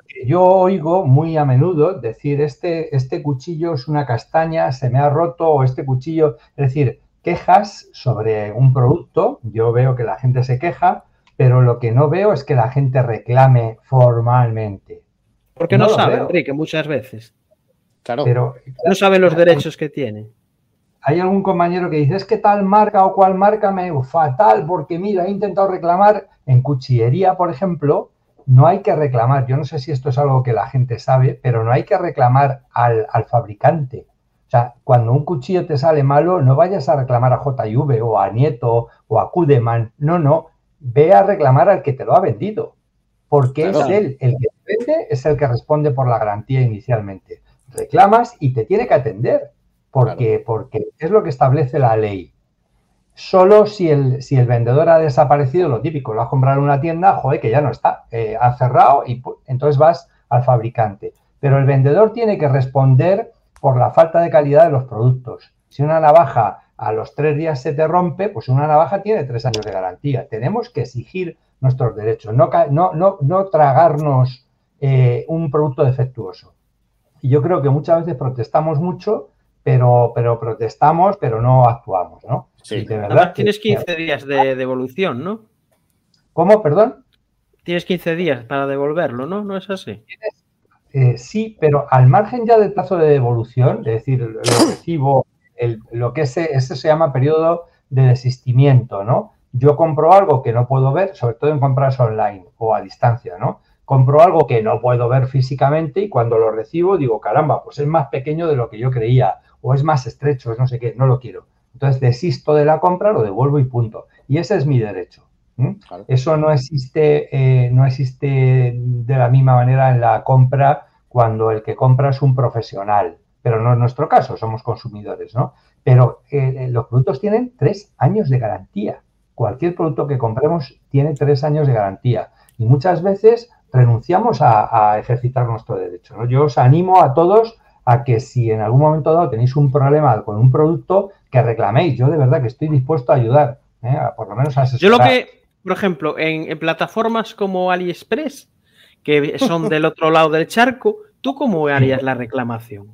Porque yo oigo muy a menudo decir, este, este cuchillo es una castaña, se me ha roto, o este cuchillo, es decir, quejas sobre un producto, yo veo que la gente se queja, pero lo que no veo es que la gente reclame formalmente. Porque No veo. Enrique, muchas veces. Claro. Pero No saben los derechos que tienen. hay algún compañero que dice, es que tal marca o cual marca me fatal porque mira, he intentado reclamar en cuchillería, por ejemplo, no hay que reclamar, yo no sé si esto es algo que la gente sabe, pero no hay que reclamar al, al fabricante. O sea, cuando un cuchillo te sale malo, no vayas a reclamar a JV o a Nieto o a Kudeman, no, no, ve a reclamar al que te lo ha vendido, porque Claro. es él el que te vende, es el que responde por la garantía inicialmente. reclamas y te tiene que atender, porque, porque es lo que establece la ley. Solo si el, si el vendedor ha desaparecido, lo típico, lo has comprado en una tienda, joder, que ya no está, eh, ha cerrado y entonces vas al fabricante. Pero el vendedor tiene que responder por la falta de calidad de los productos. Si una navaja a los tres días se te rompe, pues una navaja tiene tres años de garantía. Tenemos que exigir nuestros derechos, no, no, no, tragarnos eh, un producto defectuoso. Y yo creo que muchas veces protestamos mucho, pero, pero protestamos, pero no actuamos, ¿no? Sí. De verdad tienes 15 días de devolución, ¿no? ¿Cómo? Perdón. Tienes 15 días para devolverlo, ¿no? ¿No es así? Eh, sí, pero al margen ya del plazo de devolución, es decir, lo recibo, lo que ese, ese se llama periodo de desistimiento, ¿no? Yo compro algo que no puedo ver, sobre todo en compras online o a distancia, ¿no? Compro algo que no puedo ver físicamente y cuando lo recibo digo, caramba, pues es más pequeño de lo que yo creía o es más estrecho, es no sé qué, no lo quiero. Entonces desisto de la compra, lo devuelvo y punto. Y ese es mi derecho. Eso no existe, eh, no existe de la misma manera en la compra cuando el que compra es un profesional, pero no es nuestro caso, somos consumidores, ¿no? Pero eh, eh, los productos tienen tres años de garantía. Cualquier producto que compremos tiene tres años de garantía. Y muchas veces renunciamos a, ejercitar nuestro derecho. ¿no? Yo os animo a todos a que si en algún momento dado tenéis un problema con un producto, que reclaméis. Yo de verdad que estoy dispuesto a ayudar, por lo menos a asesorar. Yo lo que, por ejemplo, en, plataformas como AliExpress, que son del otro lado del charco, ¿tú cómo harías la reclamación?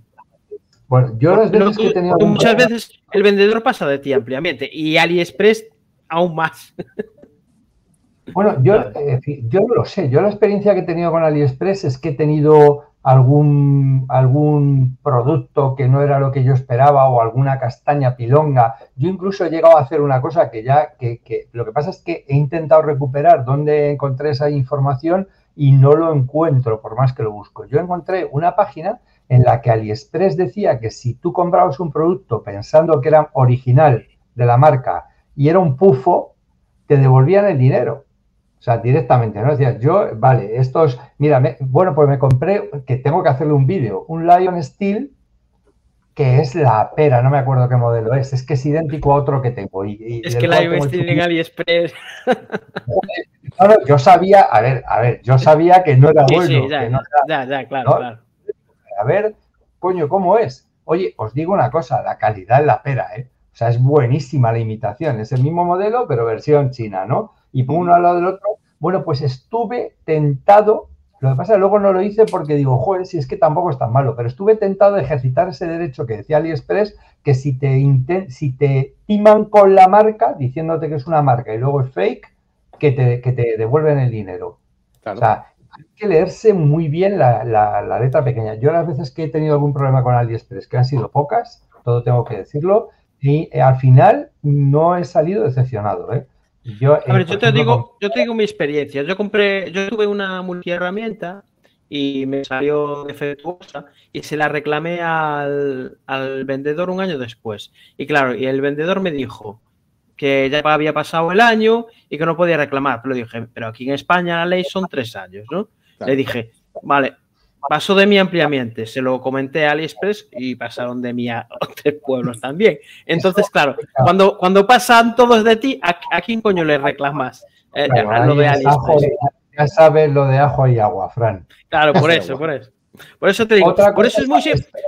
Bueno, yo las veces que he tenido Muchas veces el vendedor pasa de ti ampliamente y AliExpress aún más. Bueno, yo, eh, yo no lo sé. Yo la experiencia que he tenido con AliExpress es que he tenido algún, algún producto que no era lo que yo esperaba o alguna castaña pilonga. Yo incluso he llegado a hacer una cosa que ya, que, lo que pasa es que he intentado recuperar dónde encontré esa información y no lo encuentro por más que lo busco. Yo encontré una página en la que AliExpress decía que si tú comprabas un producto pensando que era original de la marca y era un pufo, te devolvían el dinero. O sea, directamente, ¿no? Decías, yo, vale, estos, mira, bueno, pues me compré, que tengo que hacerle un vídeo, un Lion Steel, que es la pera, no me acuerdo qué modelo es, es que es idéntico a otro que tengo. Y, es que Lion Steel en AliExpress. yo sabía, a ver, a ver, yo sabía que no era bueno. Sí, ya, ya, ya, claro, claro. A ver, coño, ¿cómo es? Oye, os digo una cosa, la calidad es la pera, ¿eh? O sea, es buenísima la imitación, es el mismo modelo, pero versión china, ¿no? Y pongo uno al lado del otro, bueno, pues estuve tentado, lo que pasa es que luego no lo hice porque digo, joder, si es que tampoco es tan malo, pero estuve tentado de ejercitar ese derecho que decía AliExpress, que si te, si te timan con la marca, diciéndote que es una marca y luego es fake, que te, que te devuelven el dinero. O sea, hay que leerse muy bien la, la, letra pequeña. Yo las veces que he tenido algún problema con AliExpress, que han sido pocas, todo tengo que decirlo, y eh, al final no he salido decepcionado. ¿eh? Yo, a ver, eh, yo te digo, yo te digo mi experiencia. Yo compré, yo tuve una multiherramienta y me salió defectuosa y se la reclamé al, vendedor un año después. Y claro, y el vendedor me dijo que ya había pasado el año y que no podía reclamar. Pero dije, pero aquí en España la ley son tres años, ¿no? Le dije, vale, pasó de mí ampliamente. Se lo comenté a AliExpress y pasaron de mí a otros pueblos también. Entonces, claro, cuando, cuando pasan todos de ti, ¿a, quién coño le reclamas? Eh, lo de AliExpress. ya sabes lo de ajo y agua, Fran. Claro, por eso, por eso. Por eso te digo, por eso, es muy,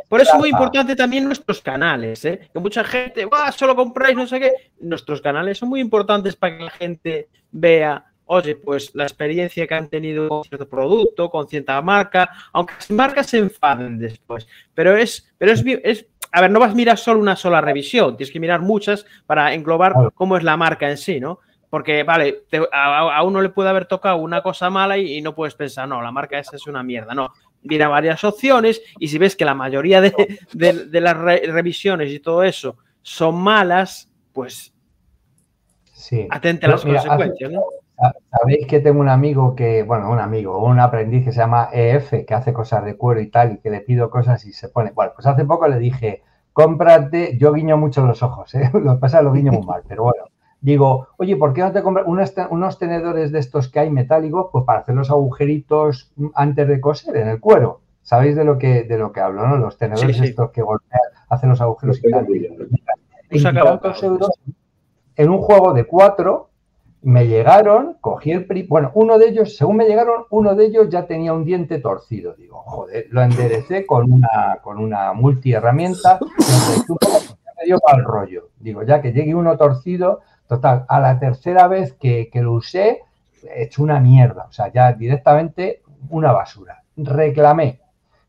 por eso es muy importante también nuestros canales, ¿eh? que mucha gente, solo compráis no sé qué. Nuestros canales son muy importantes para que la gente vea oye, pues la experiencia que han tenido con cierto producto, con cierta marca, aunque las marcas se enfaden después. Pero es, pero es, es a ver, no vas a mirar solo una sola revisión, tienes que mirar muchas para englobar cómo es la marca en sí, ¿no? Porque, vale, a, uno le puede haber tocado una cosa mala y, no puedes pensar, no, la marca esa es una mierda, no. Mira varias opciones y si ves que la mayoría de, las revisiones y todo eso son malas, pues sí. atente a las consecuencias, ¿no? Sabéis que tengo un amigo que, bueno, un amigo, un aprendiz que se llama EF, que hace cosas de cuero y tal, y que le pido cosas y se pone. Bueno, pues hace poco le dije, cómprate, yo guiño mucho los ojos, ¿eh? lo que pasa es lo guiño muy mal, pero bueno. Digo, oye, ¿por qué no te compras unos, tenedores de estos que hay metálicos? Pues para hacer los agujeritos antes de coser en el cuero. ¿Sabéis de lo que, de lo que hablo, no? Los tenedores Sí, sí. estos que golpean, hacen los agujeros y tal. 20 euros en un juego de cuatro, me llegaron, cogí el pri- bueno, uno de ellos, según me llegaron, uno de ellos ya tenía un diente torcido. Digo, joder, lo enderecé con una, con una multiherramienta, me dio para el rollo. Digo, ya que llegue uno torcido, total, a la tercera vez que, que lo usé, he hecho una mierda, o sea, ya directamente una basura. Reclamé,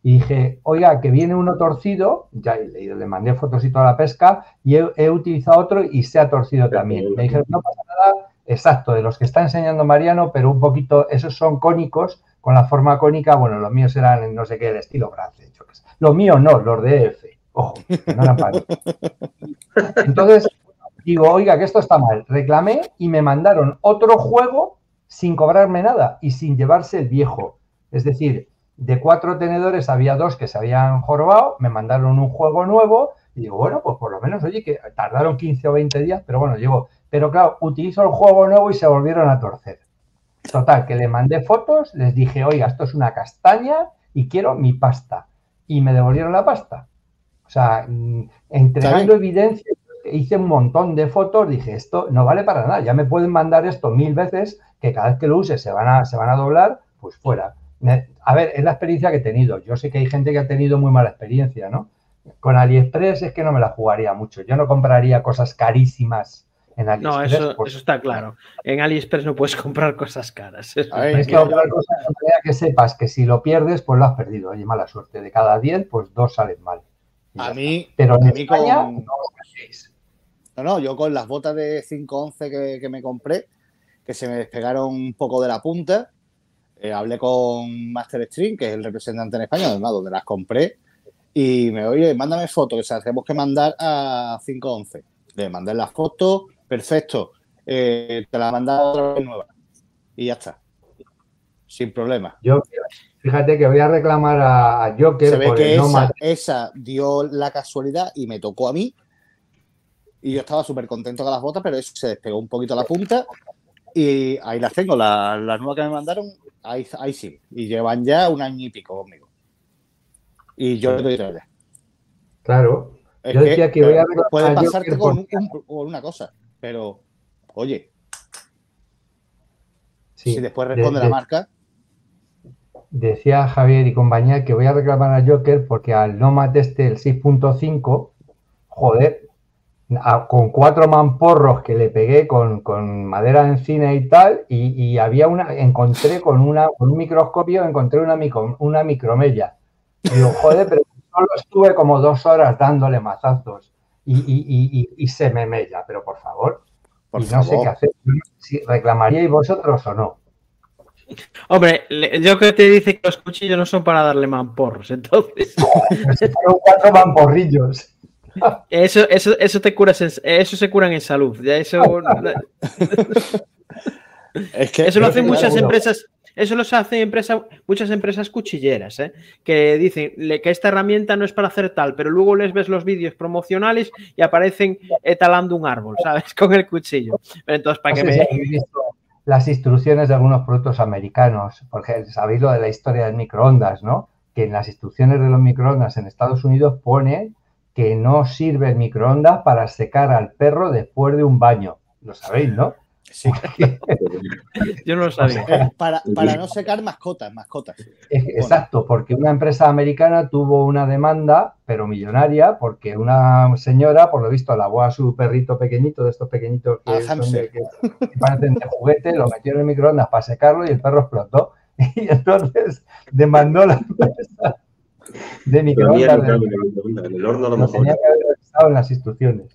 y dije, oiga, que viene uno torcido, ya le, le mandé fotos y toda la pesca, y he, he utilizado otro y se ha torcido también. Me dijeron, no pasa nada, exacto, de los que está enseñando Mariano, pero un poquito, esos son cónicos, con la forma cónica, bueno, los míos eran no sé qué, el estilo France, yo qué sé. Los míos no, los de F, ojo, que no eran para mí. Entonces, digo, oiga, que esto está mal. Reclamé y me mandaron otro juego sin cobrarme nada y sin llevarse el viejo. Es decir, de cuatro tenedores había dos que se habían jorobado, me mandaron un juego nuevo y digo, bueno, pues por lo menos, oye, que tardaron 15 o 20 días, pero bueno, llegó. Pero claro, utilizo el juego nuevo y se volvieron a torcer. Total, que le mandé fotos, les dije, oiga, esto es una castaña y quiero mi pasta. Y me devolvieron la pasta. O sea, mm, entregando evidencia, hice un montón de fotos, dije, esto no vale para nada, ya me pueden mandar esto mil veces, que cada vez que lo use se van a, se van a doblar, pues fuera. Me- A ver, es la experiencia que he tenido. Yo sé que hay gente que ha tenido muy mala experiencia, ¿no? Con AliExpress es que no me la jugaría mucho. Yo no compraría cosas carísimas en AliExpress. No, eso, porque- eso está claro. En AliExpress no puedes comprar cosas caras. Eso A ver, está Es que claro. otra cosa de manera que sepas que si lo pierdes, pues lo has perdido. Oye, mala suerte. De cada 10, pues dos salen mal. A mí, Pero en a mí España, con- no. No, no, yo con las botas de 511 que, que me compré, que se me despegaron un poco de la punta, eh, hablé con Master Stream, que es el representante en España, además, donde las compré, y me oye, mándame fotos, que se las tenemos que mandar a 511. Le mandé las fotos, perfecto, eh, te la mandado otra vez nueva. Y ya está. Sin problema. Yo, fíjate que voy a reclamar a, Joker Se ve por que el no esa, dio la casualidad y me tocó a mí. Y yo estaba súper contento con las botas, pero eso se despegó un poquito la punta. Y ahí las tengo, las, las nuevas que me mandaron, ahí, ahí sí. Y llevan ya un año y pico conmigo. Y yo le doy tres. Claro. Es Yo decía que voy a reclamar puede a Joker pasarte con, un- con una cosa, pero oye, sí, si después de- responde de- la marca, Decía Javier y compañía que voy a reclamar a Joker porque al Nomad este, el 6.5, joder, a- con cuatro mamporros que le pegué con, con madera de encina y tal, y, y había una, encontré con, una, con un microscopio, encontré una, micro- una micromella. Y digo, joder, pero solo estuve como dos horas dándole mazazos y, y, y, y- y se me mella, pero por favor, por y no sé qué hacer. Si reclamaríais vosotros o no. Hombre, yo que te dice que los cuchillos no son para darle mamporros, entonces Fueron cuatro mamporrillos. eso, eso, eso te curas en- eso se curan en salud. Ya eso, Es que eso lo hacen muchas empresas, eso lo hacen empresa, muchas empresas cuchilleras, ¿eh? que dicen que esta herramienta no es para hacer tal, pero luego les ves los vídeos promocionales y aparecen eh, talando un árbol, ¿sabes? Con el cuchillo. Pero entonces, para No que si me. las instrucciones de algunos productos americanos, porque sabéis lo de la historia del microondas, ¿no? Que en las instrucciones de los microondas en Estados Unidos pone que no sirve el microondas para secar al perro después de un baño. Lo sabéis, ¿no? Sí, Yo no lo sabía. eh, para, para no secar mascotas, mascotas. Exacto, porque una empresa americana tuvo una demanda, pero millonaria, porque una señora, por lo visto, lavó a su perrito pequeñito, de estos pequeñitos que, Al son de- hámster. que- que parecen de juguete, lo metió en el microondas para secarlo y el perro explotó. Y entonces demandó la empresa de microondas. en el horno a lo mejor. tenía que haber en las instrucciones.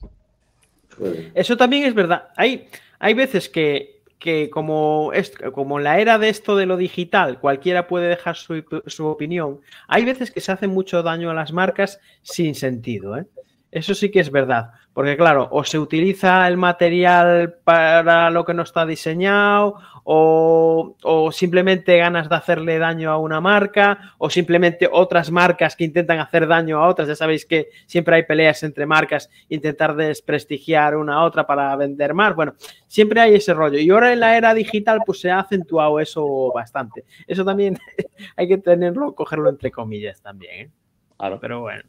Eso también es verdad. Hay, hay veces que, que como, es, como la era de esto de lo digital, cualquiera puede dejar su, su opinión, hay veces que se hace mucho daño a las marcas sin sentido. ¿eh? Eso sí que es verdad. Porque claro, o se utiliza el material para lo que no está diseñado, o, o, simplemente ganas de hacerle daño a una marca, o simplemente otras marcas que intentan hacer daño a otras. Ya sabéis que siempre hay peleas entre marcas, intentar desprestigiar una a otra para vender más. Bueno, siempre hay ese rollo. Y ahora en la era digital, pues se ha acentuado eso bastante. Eso también hay que tenerlo, cogerlo entre comillas también. ¿eh? Claro. Pero bueno.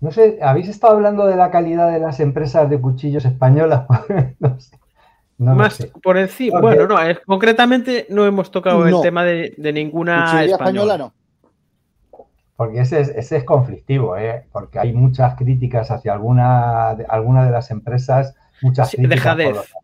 No sé, ¿habéis estado hablando de la calidad de las empresas de cuchillos españolas? no sé. No Más por encima. Bueno, no, es, concretamente no hemos tocado el tema de, ninguna española. no. Porque ese es, ese es conflictivo, ¿eh? porque hay muchas críticas hacia alguna, alguna de las empresas, muchas sí, críticas. Dejadez.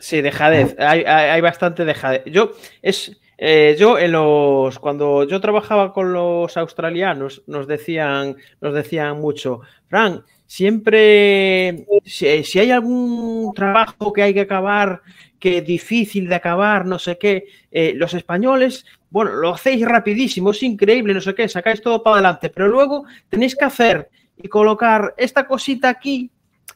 Sí, dejadez. Hay, hay, hay, bastante dejadez. Yo, es, eh, yo en los cuando yo trabajaba con los australianos nos decían nos decían mucho, Frank, siempre si, hay algún trabajo que hay que acabar que difícil de acabar, no sé qué, eh, los españoles, bueno, lo hacéis rapidísimo, es increíble, no sé qué, sacáis todo para adelante, pero luego tenéis que hacer y colocar esta cosita aquí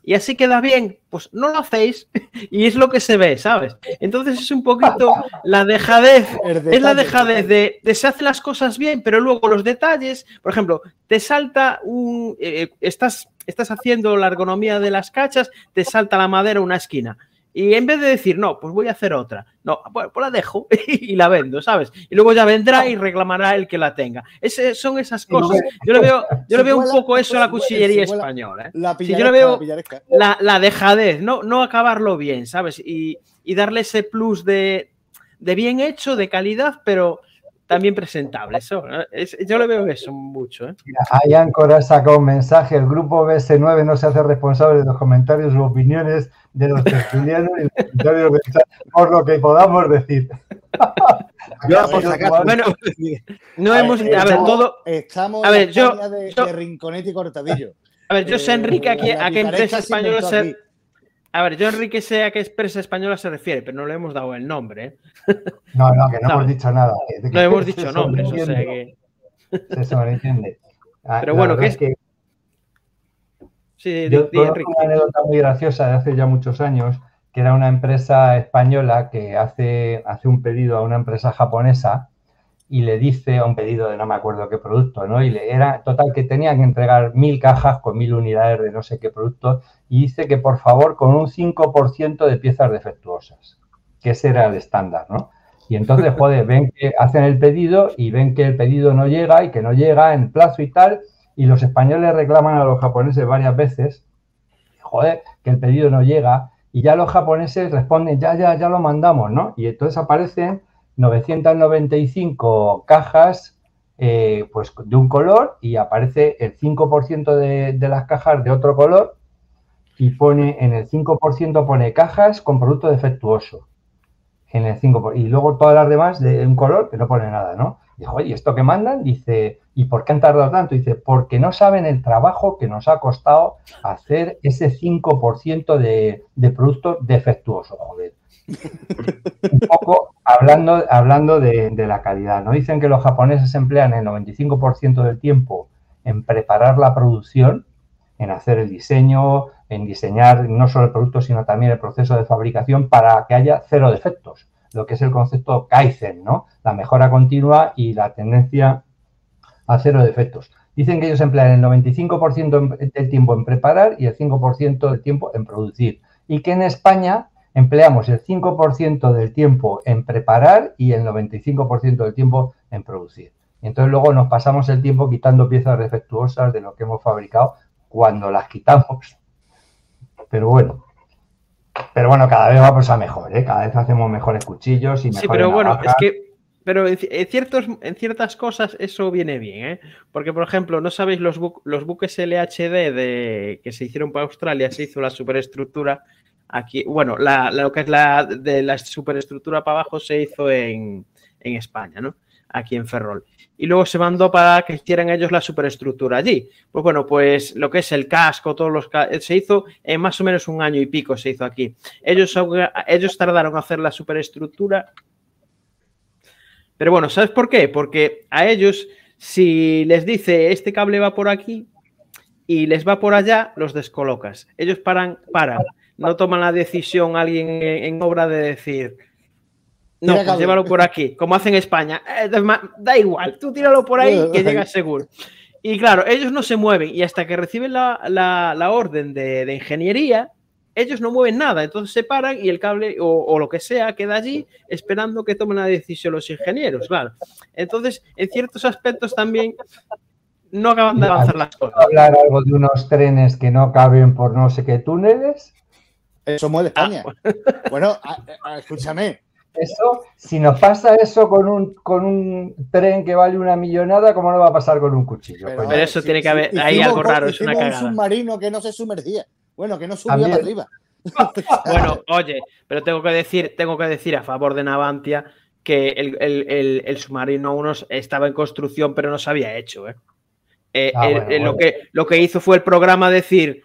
y así queda bien, pues no lo hacéis y es lo que se ve, ¿sabes? Entonces es un poquito la dejadez, es la dejadez de, de, se hacen las cosas bien, pero luego los detalles, por ejemplo, te salta un, eh, estás, estás haciendo la ergonomía de las cachas, te salta la madera una esquina. Y en vez de decir, no, pues voy a hacer otra, no, pues, la dejo y la vendo, ¿sabes? Y luego ya vendrá y reclamará el que la tenga. Ese, son esas cosas. Yo le veo, yo le veo un poco eso a la cuchillería española. ¿eh? Si yo le veo la, la, dejadez, no, no acabarlo bien, ¿sabes? Y, y darle ese plus de, de bien hecho, de calidad, pero también presentable. Eso, es, yo le veo eso mucho. ¿eh? Ahí Ancora sacado un mensaje. El grupo BS9 no se hace responsable de los comentarios u opiniones de los tertulianos y los comentarios de por lo que podamos decir. yo, por sacar, bueno, no hemos. A ver, todo. Estamos a ver, yo, de, yo, de Rinconete y Cortadillo. A ver, yo sé, Enrique, aquí, a qué empresa española se. A ver, yo Enrique sé a qué empresa española se refiere, pero no le hemos dado el nombre. ¿eh? No, no, que no, no, hemos dicho nada. no hemos dicho nombres, o sea que. Se sobreentiende. Ah, pero bueno, ¿qué es que. Sí, yo tengo una anécdota muy graciosa de hace ya muchos años, que era una empresa española que hace, hace un pedido a una empresa japonesa y le dice a un pedido de no me acuerdo qué producto, ¿no? Y le, era total que tenía que entregar mil cajas con mil unidades de no sé qué producto y dice que por favor con un 5% de piezas defectuosas, que ese era el estándar, ¿no? Y entonces, joder, ven que hacen el pedido y ven que el pedido no llega y que no llega en plazo y tal, y los españoles reclaman a los japoneses varias veces, joder, que el pedido no llega, y ya los japoneses responden, ya, ya, ya lo mandamos, ¿no? Y entonces aparecen 995 cajas eh, pues de un color y aparece el 5% de, de, las cajas de otro color y pone en el 5% pone cajas con producto defectuoso. En el 5%, y luego todas las demás de un color que no pone nada, ¿no? Dijo, oye, ¿esto que mandan? Dice, ¿y por qué han tardado tanto? Dice, porque no saben el trabajo que nos ha costado hacer ese 5% de, de producto defectuoso. Joder un poco hablando, hablando de, la calidad. ¿no? Dicen que los japoneses emplean el 95% del tiempo en preparar la producción, en hacer el diseño, en diseñar no solo el producto, sino también el proceso de fabricación para que haya cero defectos, lo que es el concepto Kaizen, ¿no? La mejora continua y la tendencia a cero defectos. Dicen que ellos emplean el 95% del tiempo en preparar y el 5% del tiempo en producir. Y que en España empleamos el 5% del tiempo en preparar y el 95% del tiempo en producir. Y entonces luego nos pasamos el tiempo quitando piezas defectuosas de lo que hemos fabricado cuando las quitamos. Pero bueno, pero bueno, cada vez vamos a mejor, ¿eh? Cada vez hacemos mejores cuchillos y mejores Sí, pero bueno, es que pero en, ciertos, en ciertas cosas eso viene bien, ¿eh? Porque, por ejemplo, ¿no sabéis los, bu los buques LHD de, que se hicieron para Australia? Se hizo la superestructura Aquí, bueno, la, lo que es la de la superestructura para abajo se hizo en, en España, ¿no? Aquí en Ferrol. Y luego se mandó para que hicieran ellos la superestructura allí. Pues bueno, pues lo que es el casco, todos los se hizo en más o menos un año y pico se hizo aquí. Ellos, ellos tardaron en hacer la superestructura. Pero bueno, ¿sabes por qué? Porque a ellos, si les dice este cable va por aquí, y les va por allá, los descolocas. Ellos paran, paran. No toman la decisión alguien en, obra de decir, no, pues llévalo por aquí, como hacen en España. Eh, da igual, tú tíralo por ahí que llega seguro. Y claro, ellos no se mueven y hasta que reciben la, orden de, ingeniería, ellos no mueven nada. Entonces se paran y el cable o, lo que sea queda allí esperando que tomen la decisión los ingenieros, claro. Entonces, en ciertos aspectos también no acaban de avanzar las cosas. hablar algo de unos trenes que no caben por no sé qué túneles? Eso mueve ah, España. bueno, escúchame, eso, si nos pasa eso con un, con un tren que vale una millonada, ¿cómo no va a pasar con un cuchillo? Pero, eso tiene que haber, ahí algo raro, es una cagada. un submarino que no se sumergía. Bueno, que no subía para arriba. bueno, oye, pero tengo que decir, tengo que decir a favor de Navantia que el, submarino 1 estaba en construcción, pero no se había hecho. ¿eh? Eh, ah, lo, que, lo que hizo fue el programa decir,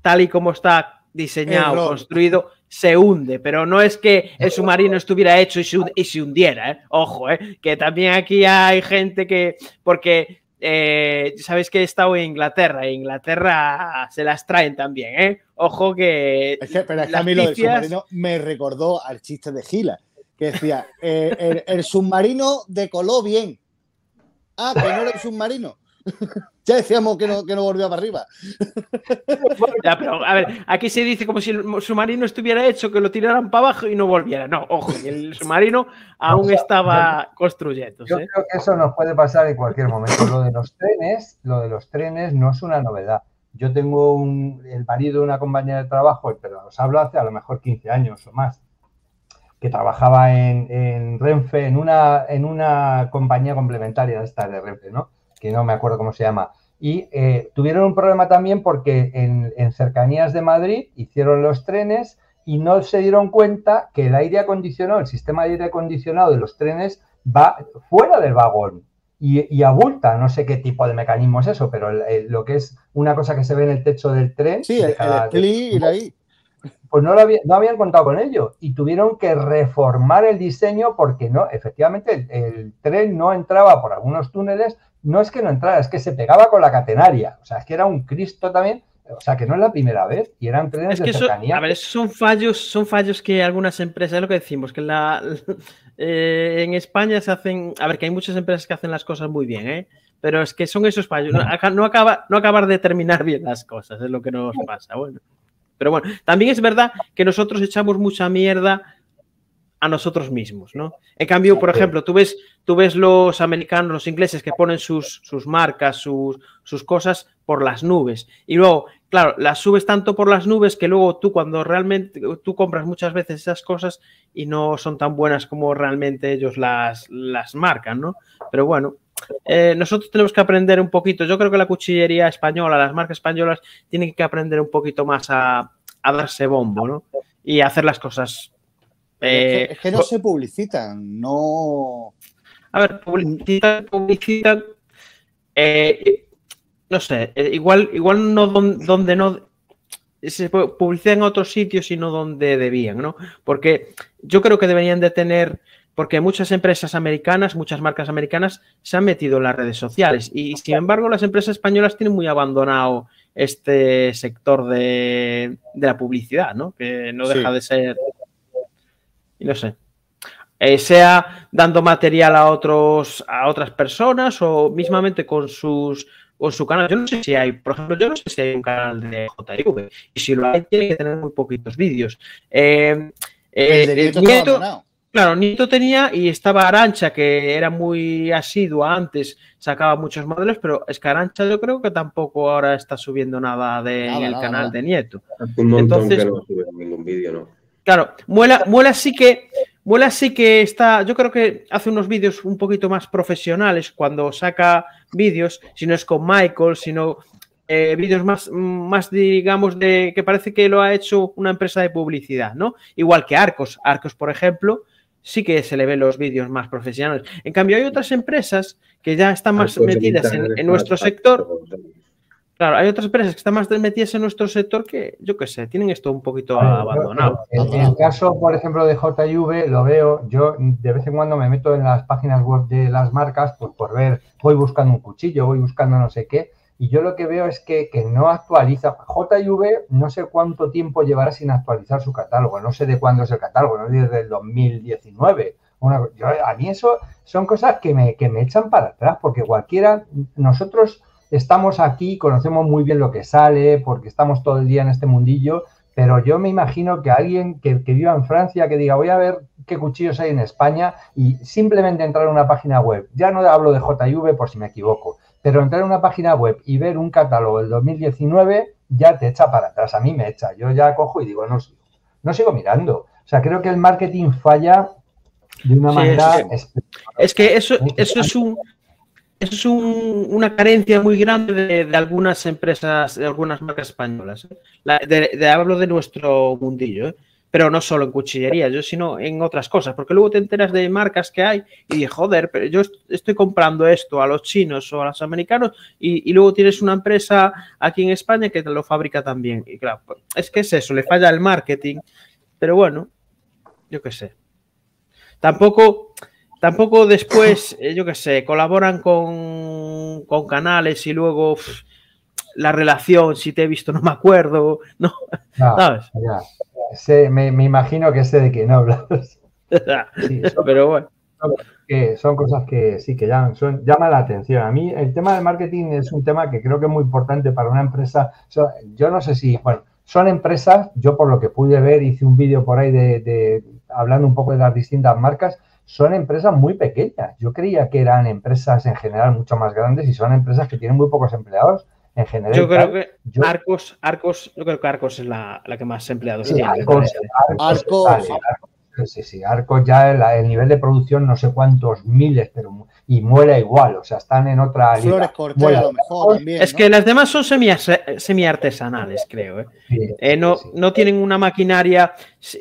tal y como está diseñado, construido, se hunde, pero no es que el submarino estuviera hecho y se, hundiera, ¿eh? ojo, ¿eh? que también aquí hay gente que, porque eh, sabéis que he estado en Inglaterra, e Inglaterra se las traen también, ¿eh? ojo que... Es que pero es que a mí lo del submarino me recordó al chiste de Gila, que decía, el, el submarino decoló bien. Ah, que no era el submarino. ya decíamos que no, que no volvió para arriba. ya, pero a ver, aquí se dice como si el submarino estuviera hecho, que lo tiraran para abajo y no volviera. No, ojo, el submarino aún estaba construyendo. Yo creo que eso nos puede pasar en cualquier momento. Lo de los trenes, lo de los trenes no es una novedad. Yo tengo un, el marido de una compañía de trabajo, pero os hablo hace a lo mejor 15 años o más, que trabajaba en, en Renfe, en una, en una compañía complementaria de esta de Renfe, ¿no? Que no me acuerdo cómo se llama. Y eh, tuvieron un problema también porque en, cercanías de Madrid hicieron los trenes y no se dieron cuenta que el aire acondicionado, el sistema de aire acondicionado de los trenes va fuera del vagón y, abulta. No sé qué tipo de mecanismo es eso, pero lo que es una cosa que se ve en el techo del tren. Sí, el, el ahí pues no, lo no habían contado con ello y tuvieron que reformar el diseño porque no, efectivamente el, tren no entraba por algunos túneles, no es que no entrara, es que se pegaba con la catenaria, o sea, es que era un Cristo también, o sea, que no es la primera vez y eran trenes de cercanía. a ver, son fallos, son fallos que algunas empresas, es lo que decimos, que la, eh, en España se hacen, a ver, que hay muchas empresas que hacen las cosas muy bien, ¿eh? pero es que son esos fallos, no, acaba, no acabar de terminar bien las cosas, es lo que nos pasa, bueno. Pero bueno, también es verdad que nosotros echamos mucha mierda a nosotros mismos, ¿no? En cambio, por ejemplo, tú ves, tú ves los americanos, los ingleses que ponen sus, sus marcas, sus, sus, cosas por las nubes. Y luego, claro, las subes tanto por las nubes que luego tú cuando realmente, tú compras muchas veces esas cosas y no son tan buenas como realmente ellos las, las marcan, ¿no? Pero bueno, eh, nosotros tenemos que aprender un poquito. Yo creo que la cuchillería española, las marcas españolas, tienen que aprender un poquito más a, darse bombo, ¿no? Y hacer las cosas. Es, que, no eh, se publicitan, no. A ver, publicitan, publicitan. Eh, no sé, igual, igual no donde, no se publicitan en otros sitios y no donde debían, ¿no? Porque yo creo que deberían de tener porque muchas empresas americanas, muchas marcas americanas se han metido en las redes sociales y sin embargo las empresas españolas tienen muy abandonado este sector de, la publicidad, ¿no? Que no deja de ser, y no sé, eh, sea dando material a otros a otras personas o mismamente con sus con su canal. Yo no sé si hay, por ejemplo, yo no sé si hay un canal de JV y si lo hay tiene que tener muy poquitos vídeos. Eh, eh, Claro, Nieto tenía y estaba Arancha, que era muy asidua antes, sacaba muchos modelos, pero es que Arancha yo creo que tampoco ahora está subiendo nada del canal de Nieto. Un Entonces, no sube ningún vídeo, ¿no? Claro, Muela, Muela sí que Muela sí que está, yo creo que hace unos vídeos un poquito más profesionales cuando saca vídeos, si no es con Michael, sino eh, vídeos más, más, digamos, de que parece que lo ha hecho una empresa de publicidad, ¿no? Igual que Arcos. Arcos, por ejemplo, sí que se le ven los vídeos más profesionales. En cambio, hay otras empresas que ya están más metidas en, nuestro sector. Claro, hay otras empresas que están más metidas en nuestro sector que, yo qué sé, tienen esto un poquito abandonado. En, el caso, por ejemplo, de JV, lo veo, yo de vez en cuando me meto en las páginas web de las marcas, pues por ver, voy buscando un cuchillo, voy buscando no sé qué, y yo lo que veo es que, que no actualiza. JV no sé cuánto tiempo llevará sin actualizar su catálogo, no sé de cuándo es el catálogo, no sé desde el 2019. Una- yo- a mí eso son cosas que me, que me echan para atrás, porque cualquiera, nosotros estamos aquí, conocemos muy bien lo que sale, porque estamos todo el día en este mundillo, pero yo me imagino que alguien que, que viva en Francia, que diga, voy a ver qué cuchillos hay en España y simplemente entrar a una página web, ya no hablo de JV por si me equivoco, pero entrar a una página web y ver un catálogo del 2019 ya te echa para atrás, a mí me echa, yo ya cojo y digo, no sigo, no sigo mirando. O sea, creo que el marketing falla de una Sí, manera... es espe- Es que eso, eso es un es un- una carencia muy grande de, algunas empresas, de algunas marcas españolas. ¿eh? De, hablo de nuestro mundillo, ¿eh? pero no solo en cuchillería, yo sino en otras cosas, porque luego te enteras de marcas que hay y joder, pero yo est- estoy comprando esto a los chinos o a los americanos y, y luego tienes una empresa aquí en España que te lo fabrica también. Y claro, pues, es que es eso, le falla el marketing, pero bueno, yo qué sé. Tampoco, tampoco después, eh, yo qué sé, colaboran con, con canales y luego la relación, si te he visto, no me acuerdo, ¿no? No, ¿Sabes? ya. Sé- me, me imagino que sé de quién hablas. Sí, son, Pero bueno, que son cosas que sí que llaman, son, llaman la atención. A mí el tema del marketing es un tema que creo que es muy importante para una empresa. O sea, yo no sé si, bueno, son empresas, yo por lo que pude ver, hice un vídeo por ahí de, de- hablando un poco de las distintas marcas, son empresas muy pequeñas. Yo creía que eran empresas en general mucho más grandes y son empresas que tienen muy pocos empleados en general. yo creo que yo- Arcos, Arcos, yo creo que Arcos es la, la que más empleados Sí, tiene. Arcos. Arcos, Arcos, vale, sí. Arcos, sí, sí, Arcos ya el, el nivel de producción no sé cuántos miles, pero y muere igual, o sea, están en otra liga. Flores Cortés Muela. a lo mejor también. Es ¿no? que las demás son semi, semi artesanales, creo. ¿eh? Sí, Eh, no, sí. no tienen una maquinaria.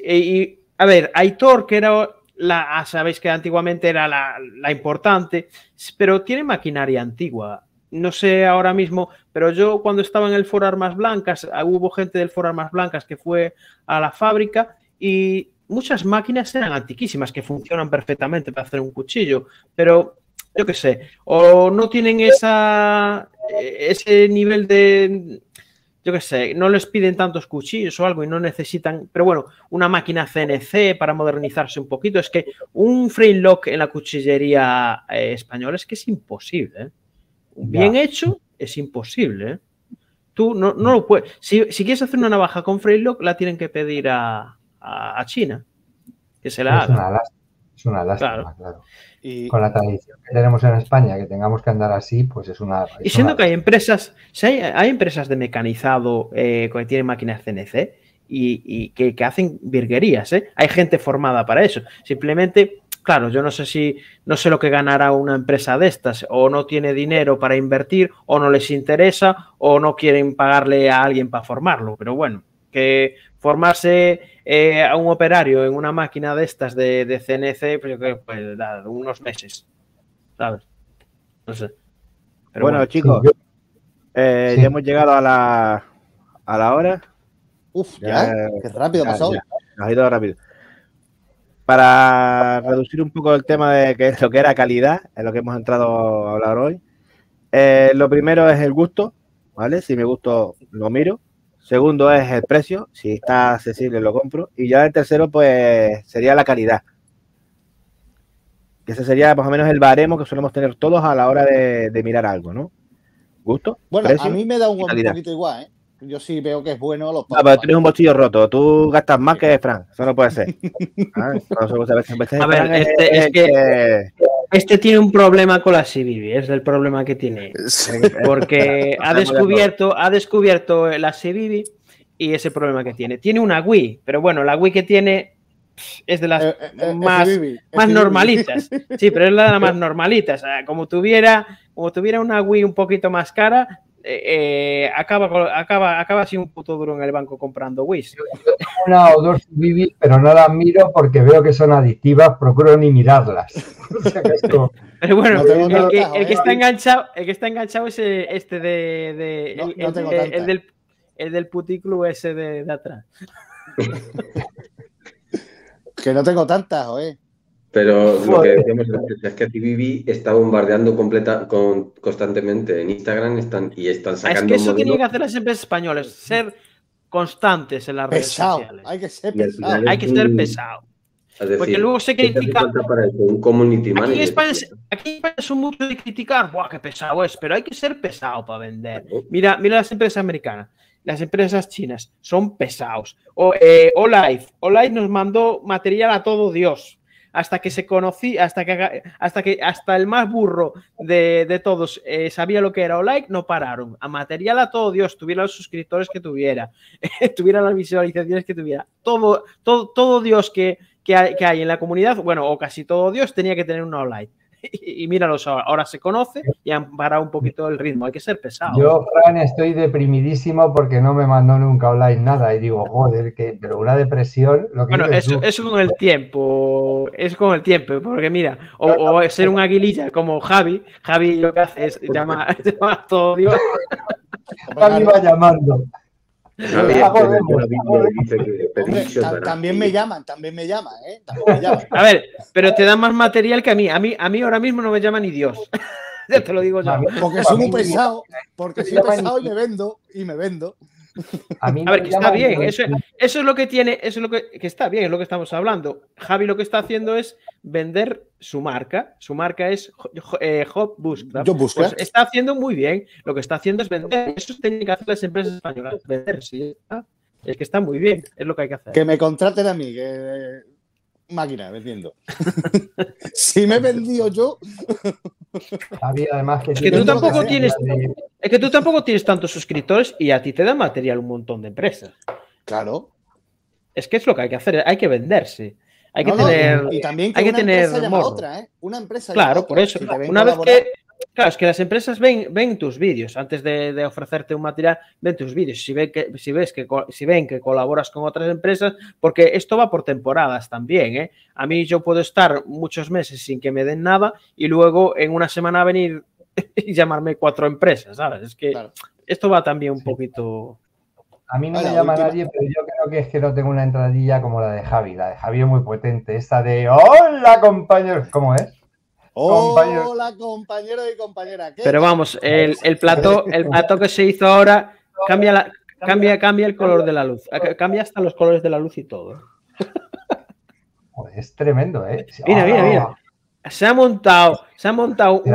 Y, a ver, Aitor, que era la, ah, sabéis que antiguamente era la, importante, pero tiene maquinaria antigua. No sé ahora mismo, pero yo cuando estaba en el Foro Armas Blancas, ah, hubo gente del Foro Armas Blancas que fue a la fábrica y muchas máquinas eran antiquísimas que funcionan perfectamente para hacer un cuchillo, pero yo qué sé, o no tienen esa, eh, ese nivel de, yo qué sé, no les piden tantos cuchillos o algo y no necesitan, pero bueno, una máquina CNC para modernizarse un poquito. Es que un frame lock en la cuchillería eh, española es que es imposible. ¿eh? Bien hecho es imposible. ¿eh? Tú no, no lo puedes. Si, si quieres hacer una navaja con frame lock, la tienen que pedir a, a- a China. Que se la es haga. una lástima, es una lástima, Claro. claro. Y- Con la tradición que tenemos en España, que tengamos que andar así, pues es una. Y es siendo una- que hay empresas, si hay, hay empresas de mecanizado eh, que tienen máquinas CNC y, y que, que hacen virguerías, ¿eh? Hay gente formada para eso. Simplemente, claro, yo no sé si, no sé lo que ganará una empresa de estas, o no tiene dinero para invertir, o no les interesa, o no quieren pagarle a alguien para formarlo. Pero bueno, que formarse eh, a un operario en una máquina de estas de, de CNC, pues yo creo que pues, da unos meses, ¿sabes? No sé. Pero bueno, bueno. chicos, Sí, yo- eh, sí. ya hemos llegado a la, a la hora. Uf, Ya, ya, qué rápido ha pasado. ya. Nos ha ido rápido. Para reducir un poco el tema de que lo que era calidad, en lo que hemos entrado a hablar hoy. eh, lo primero es el gusto, ¿vale? Si me gusto, lo miro. Segundo es el precio, si está accesible lo compro. Y ya el tercero, pues, sería la calidad. Que ese sería más o menos el baremo que solemos tener todos a la hora de, de mirar algo, ¿no? ¿Gusto? Bueno, precio a mí me da un, poquito igual, ¿eh? Yo sí veo que es bueno los Ah, pero tú tienes un bolsillo roto. Tú gastas más que Fran. Eso no puede ser. Ah, a ver, este- es que- que- Este tiene un problema con la CBB, es el problema que tiene. Porque ha descubierto, ha descubierto la CBB y ese problema que tiene. Tiene una Wii, pero bueno, la Wii que tiene es de las Eh, eh, eh, más, FBB, más FBB. normalitas. Sí, pero es la de las más normalitas. O sea, como tuviera, como tuviera una Wii un poquito más cara, eh, eh, acaba, acaba, acaba así un puto duro en el banco comprando Wii. una o dos Vivi, pero no las miro porque veo que son adictivas, procuro ni mirarlas. O sea, que esto- Pero bueno, No tengo el, que, el joder. que está enganchado, el que está enganchado es eh, este de, de- No, el, no el- tengo el- tantas. el del el del puticlub ese de, de atrás. Que no tengo tantas, joder. Pero lo que Joder. decíamos antes es que TVB está bombardeando completa, con, constantemente en Instagram están, y están Ah, Es sacando que eso tienen que hacer las empresas españolas, ser constantes en las redes Pesado. sociales. Hay que ser pesado. Hay que ser pesado. Es decir, Porque luego se ¿qué te hace critica. falta para eso? Un community Aquí en. España, aquí en España son mucho de criticar, ¡buah, qué pesado es! Pero hay que ser pesado para vender. Mira, mira las empresas americanas, las empresas chinas, son pesados. O, eh, Olive, Olive nos mandó material a todo Dios. Hasta que se conocía, hasta que, hasta que hasta el más burro de, de todos eh, sabía lo que era Olive, no pararon. A material a todo Dios, tuviera los suscriptores que tuviera, tuviera las visualizaciones que tuviera. Todo, todo, todo Dios que, que hay, que hay en la comunidad, bueno, o casi todo Dios tenía que tener una online. Y, y míralos ahora, ahora se conoce y han parado un poquito el ritmo, hay que ser pesado. Yo, Fran, estoy deprimidísimo porque no me mandó nunca online nada y digo, joder, que, pero una depresión, lo que Bueno, eso, eso con el tiempo, es con el tiempo, porque mira, o, o ser un aguililla como Javi, Javi lo que hace es llamar llama a todo Dios. Javi va llamando. También me llaman, también me llaman, ¿eh? También me llaman. A ver, pero te dan más material que a mí. A mí, a mí ahora mismo no me llama ni Dios. ya te lo digo yo. Porque soy muy pesado, porque soy pesado y- me vendo, y me vendo. A, mí A ver, que está bien, eso, eso es lo que tiene, eso es lo que, que está bien, es lo que estamos hablando. Javi lo que está haciendo es vender su marca. Su marca es eh, Hot Bushcraft. Yo busco. Pues está haciendo muy bien. Lo que está haciendo es vender. Eso tienen que hacer las empresas españolas. Vender, sí. está. Es que está muy bien. Es lo que hay que hacer. Que me contraten a mí, que máquina vendiendo. si me he vendido yo, Javi, además que Es que tú tampoco tienes- de- Es que tú tampoco tienes tantos suscriptores y a ti te da material un montón de empresas. claro. Es que es lo que hay que hacer. Hay que venderse. Hay que No, tener. y también que hay que una tener empresa llama otra, ¿eh? Una empresa Claro, por eso. Si Una vez que. Claro, es que las empresas ven, ven tus vídeos antes de, de ofrecerte un material, ven tus vídeos. Si ven que, si ves que co- si ven que colaboras con otras empresas, porque esto va por temporadas también, ¿eh? A mí yo puedo estar muchos meses sin que me den nada y luego en una semana venir y llamarme cuatro empresas, ¿sabes? Es que Claro. esto va también un poquito. A mí no Vale, me llama última. nadie, pero yo creo que es que no tengo una entradilla como la de Javi. La de Javi es muy potente. Esa de ¡Hola, compañeros! ¿Cómo es? Hola, compañero y compañera. ¿qué Pero vamos, el, el plato, el plato que se hizo ahora cambia la, cambia, cambia el color de la luz. Cambia hasta los colores de la luz y todo. Es tremendo, ¿eh? Mira, mira, mira. Se ha montado, se ha montado un-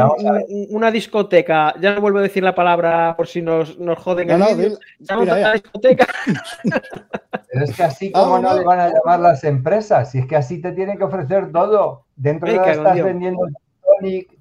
un- una discoteca. Ya no vuelvo a decir la palabra por si nos, nos joden No, el no, vídeo. Se ha montado una discoteca. Pero es que así como no le van a llamar las empresas, si es que así te tienen que ofrecer todo. Dentro de cago en estás Dios. vendiendo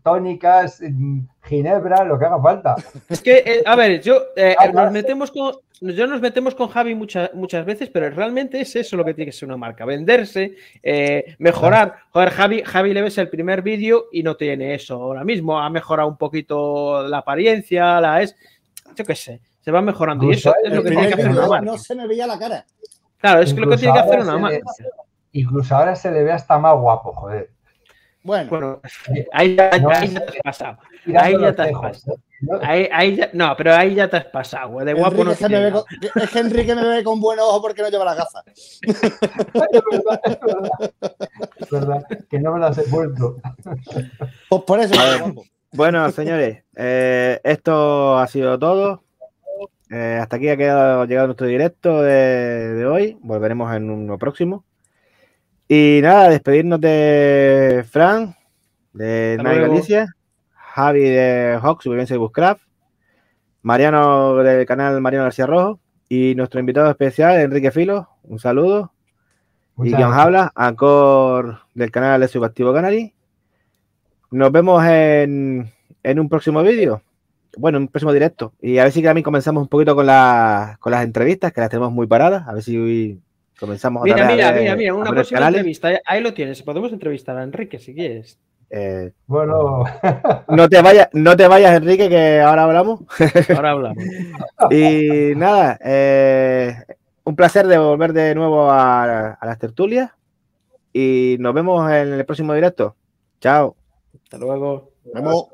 tónicas, mm, ginebra, lo que haga falta. Es que, eh, a ver, yo eh, Ah, nos metemos con, yo nos metemos con Javi muchas muchas veces, pero realmente es eso lo que tiene que ser una marca, venderse, eh, mejorar. Joder, Javi, Javi le ves el primer vídeo y no tiene eso ahora mismo. Ha mejorado un poquito la apariencia, la es, yo qué sé, se va mejorando. Y eso es lo que tiene que hacer una marca. no se me veía la cara. Claro, es que lo que tiene que hacer una le- marca. Incluso ahora se le ve hasta más guapo, joder. Bueno, Bueno, ahí ya, No, ahí es- ya te has pasado. Ahí ya te has tejos. pasado. ¿no? Ahí, ahí ya, no, pero ahí ya te has pasado. De guapo Enrique no se me ve nada. con- es que Enrique me ve con buen ojo porque no lleva las gafas. Es verdad, es verdad. Es verdad, que no me las he puesto. Pues por eso. Bueno, señores, eh, esto ha sido todo. Eh, hasta aquí ha quedado llegado nuestro directo de, de hoy. Volveremos en uno próximo. Y nada, despedirnos de Fran, de Night. Galicia, Javi de Hawk, Supervivencia de Bushcraft, Mariano del canal Mariano García Rojo y nuestro invitado especial, Enrique Filo. Un saludo. y Guion gracias. Habla, Ancor del canal de Subactivo Canary. Nos vemos en, en un próximo vídeo. Bueno, en un próximo directo. Y a ver si también comenzamos un poquito con, la- con las entrevistas, que las tenemos muy paradas. A ver si comenzamos otra Mira, vez a mira, mira, mira, una próxima canales. entrevista. Ahí lo tienes. Podemos entrevistar a Enrique si quieres. Eh, Bueno, no te vayas, no te vayas, Enrique, que ahora hablamos. Ahora hablamos. Y nada, eh, un placer de volver de nuevo a, a las tertulias. Y nos vemos en el próximo directo. Chao. Hasta luego. Nos vemos.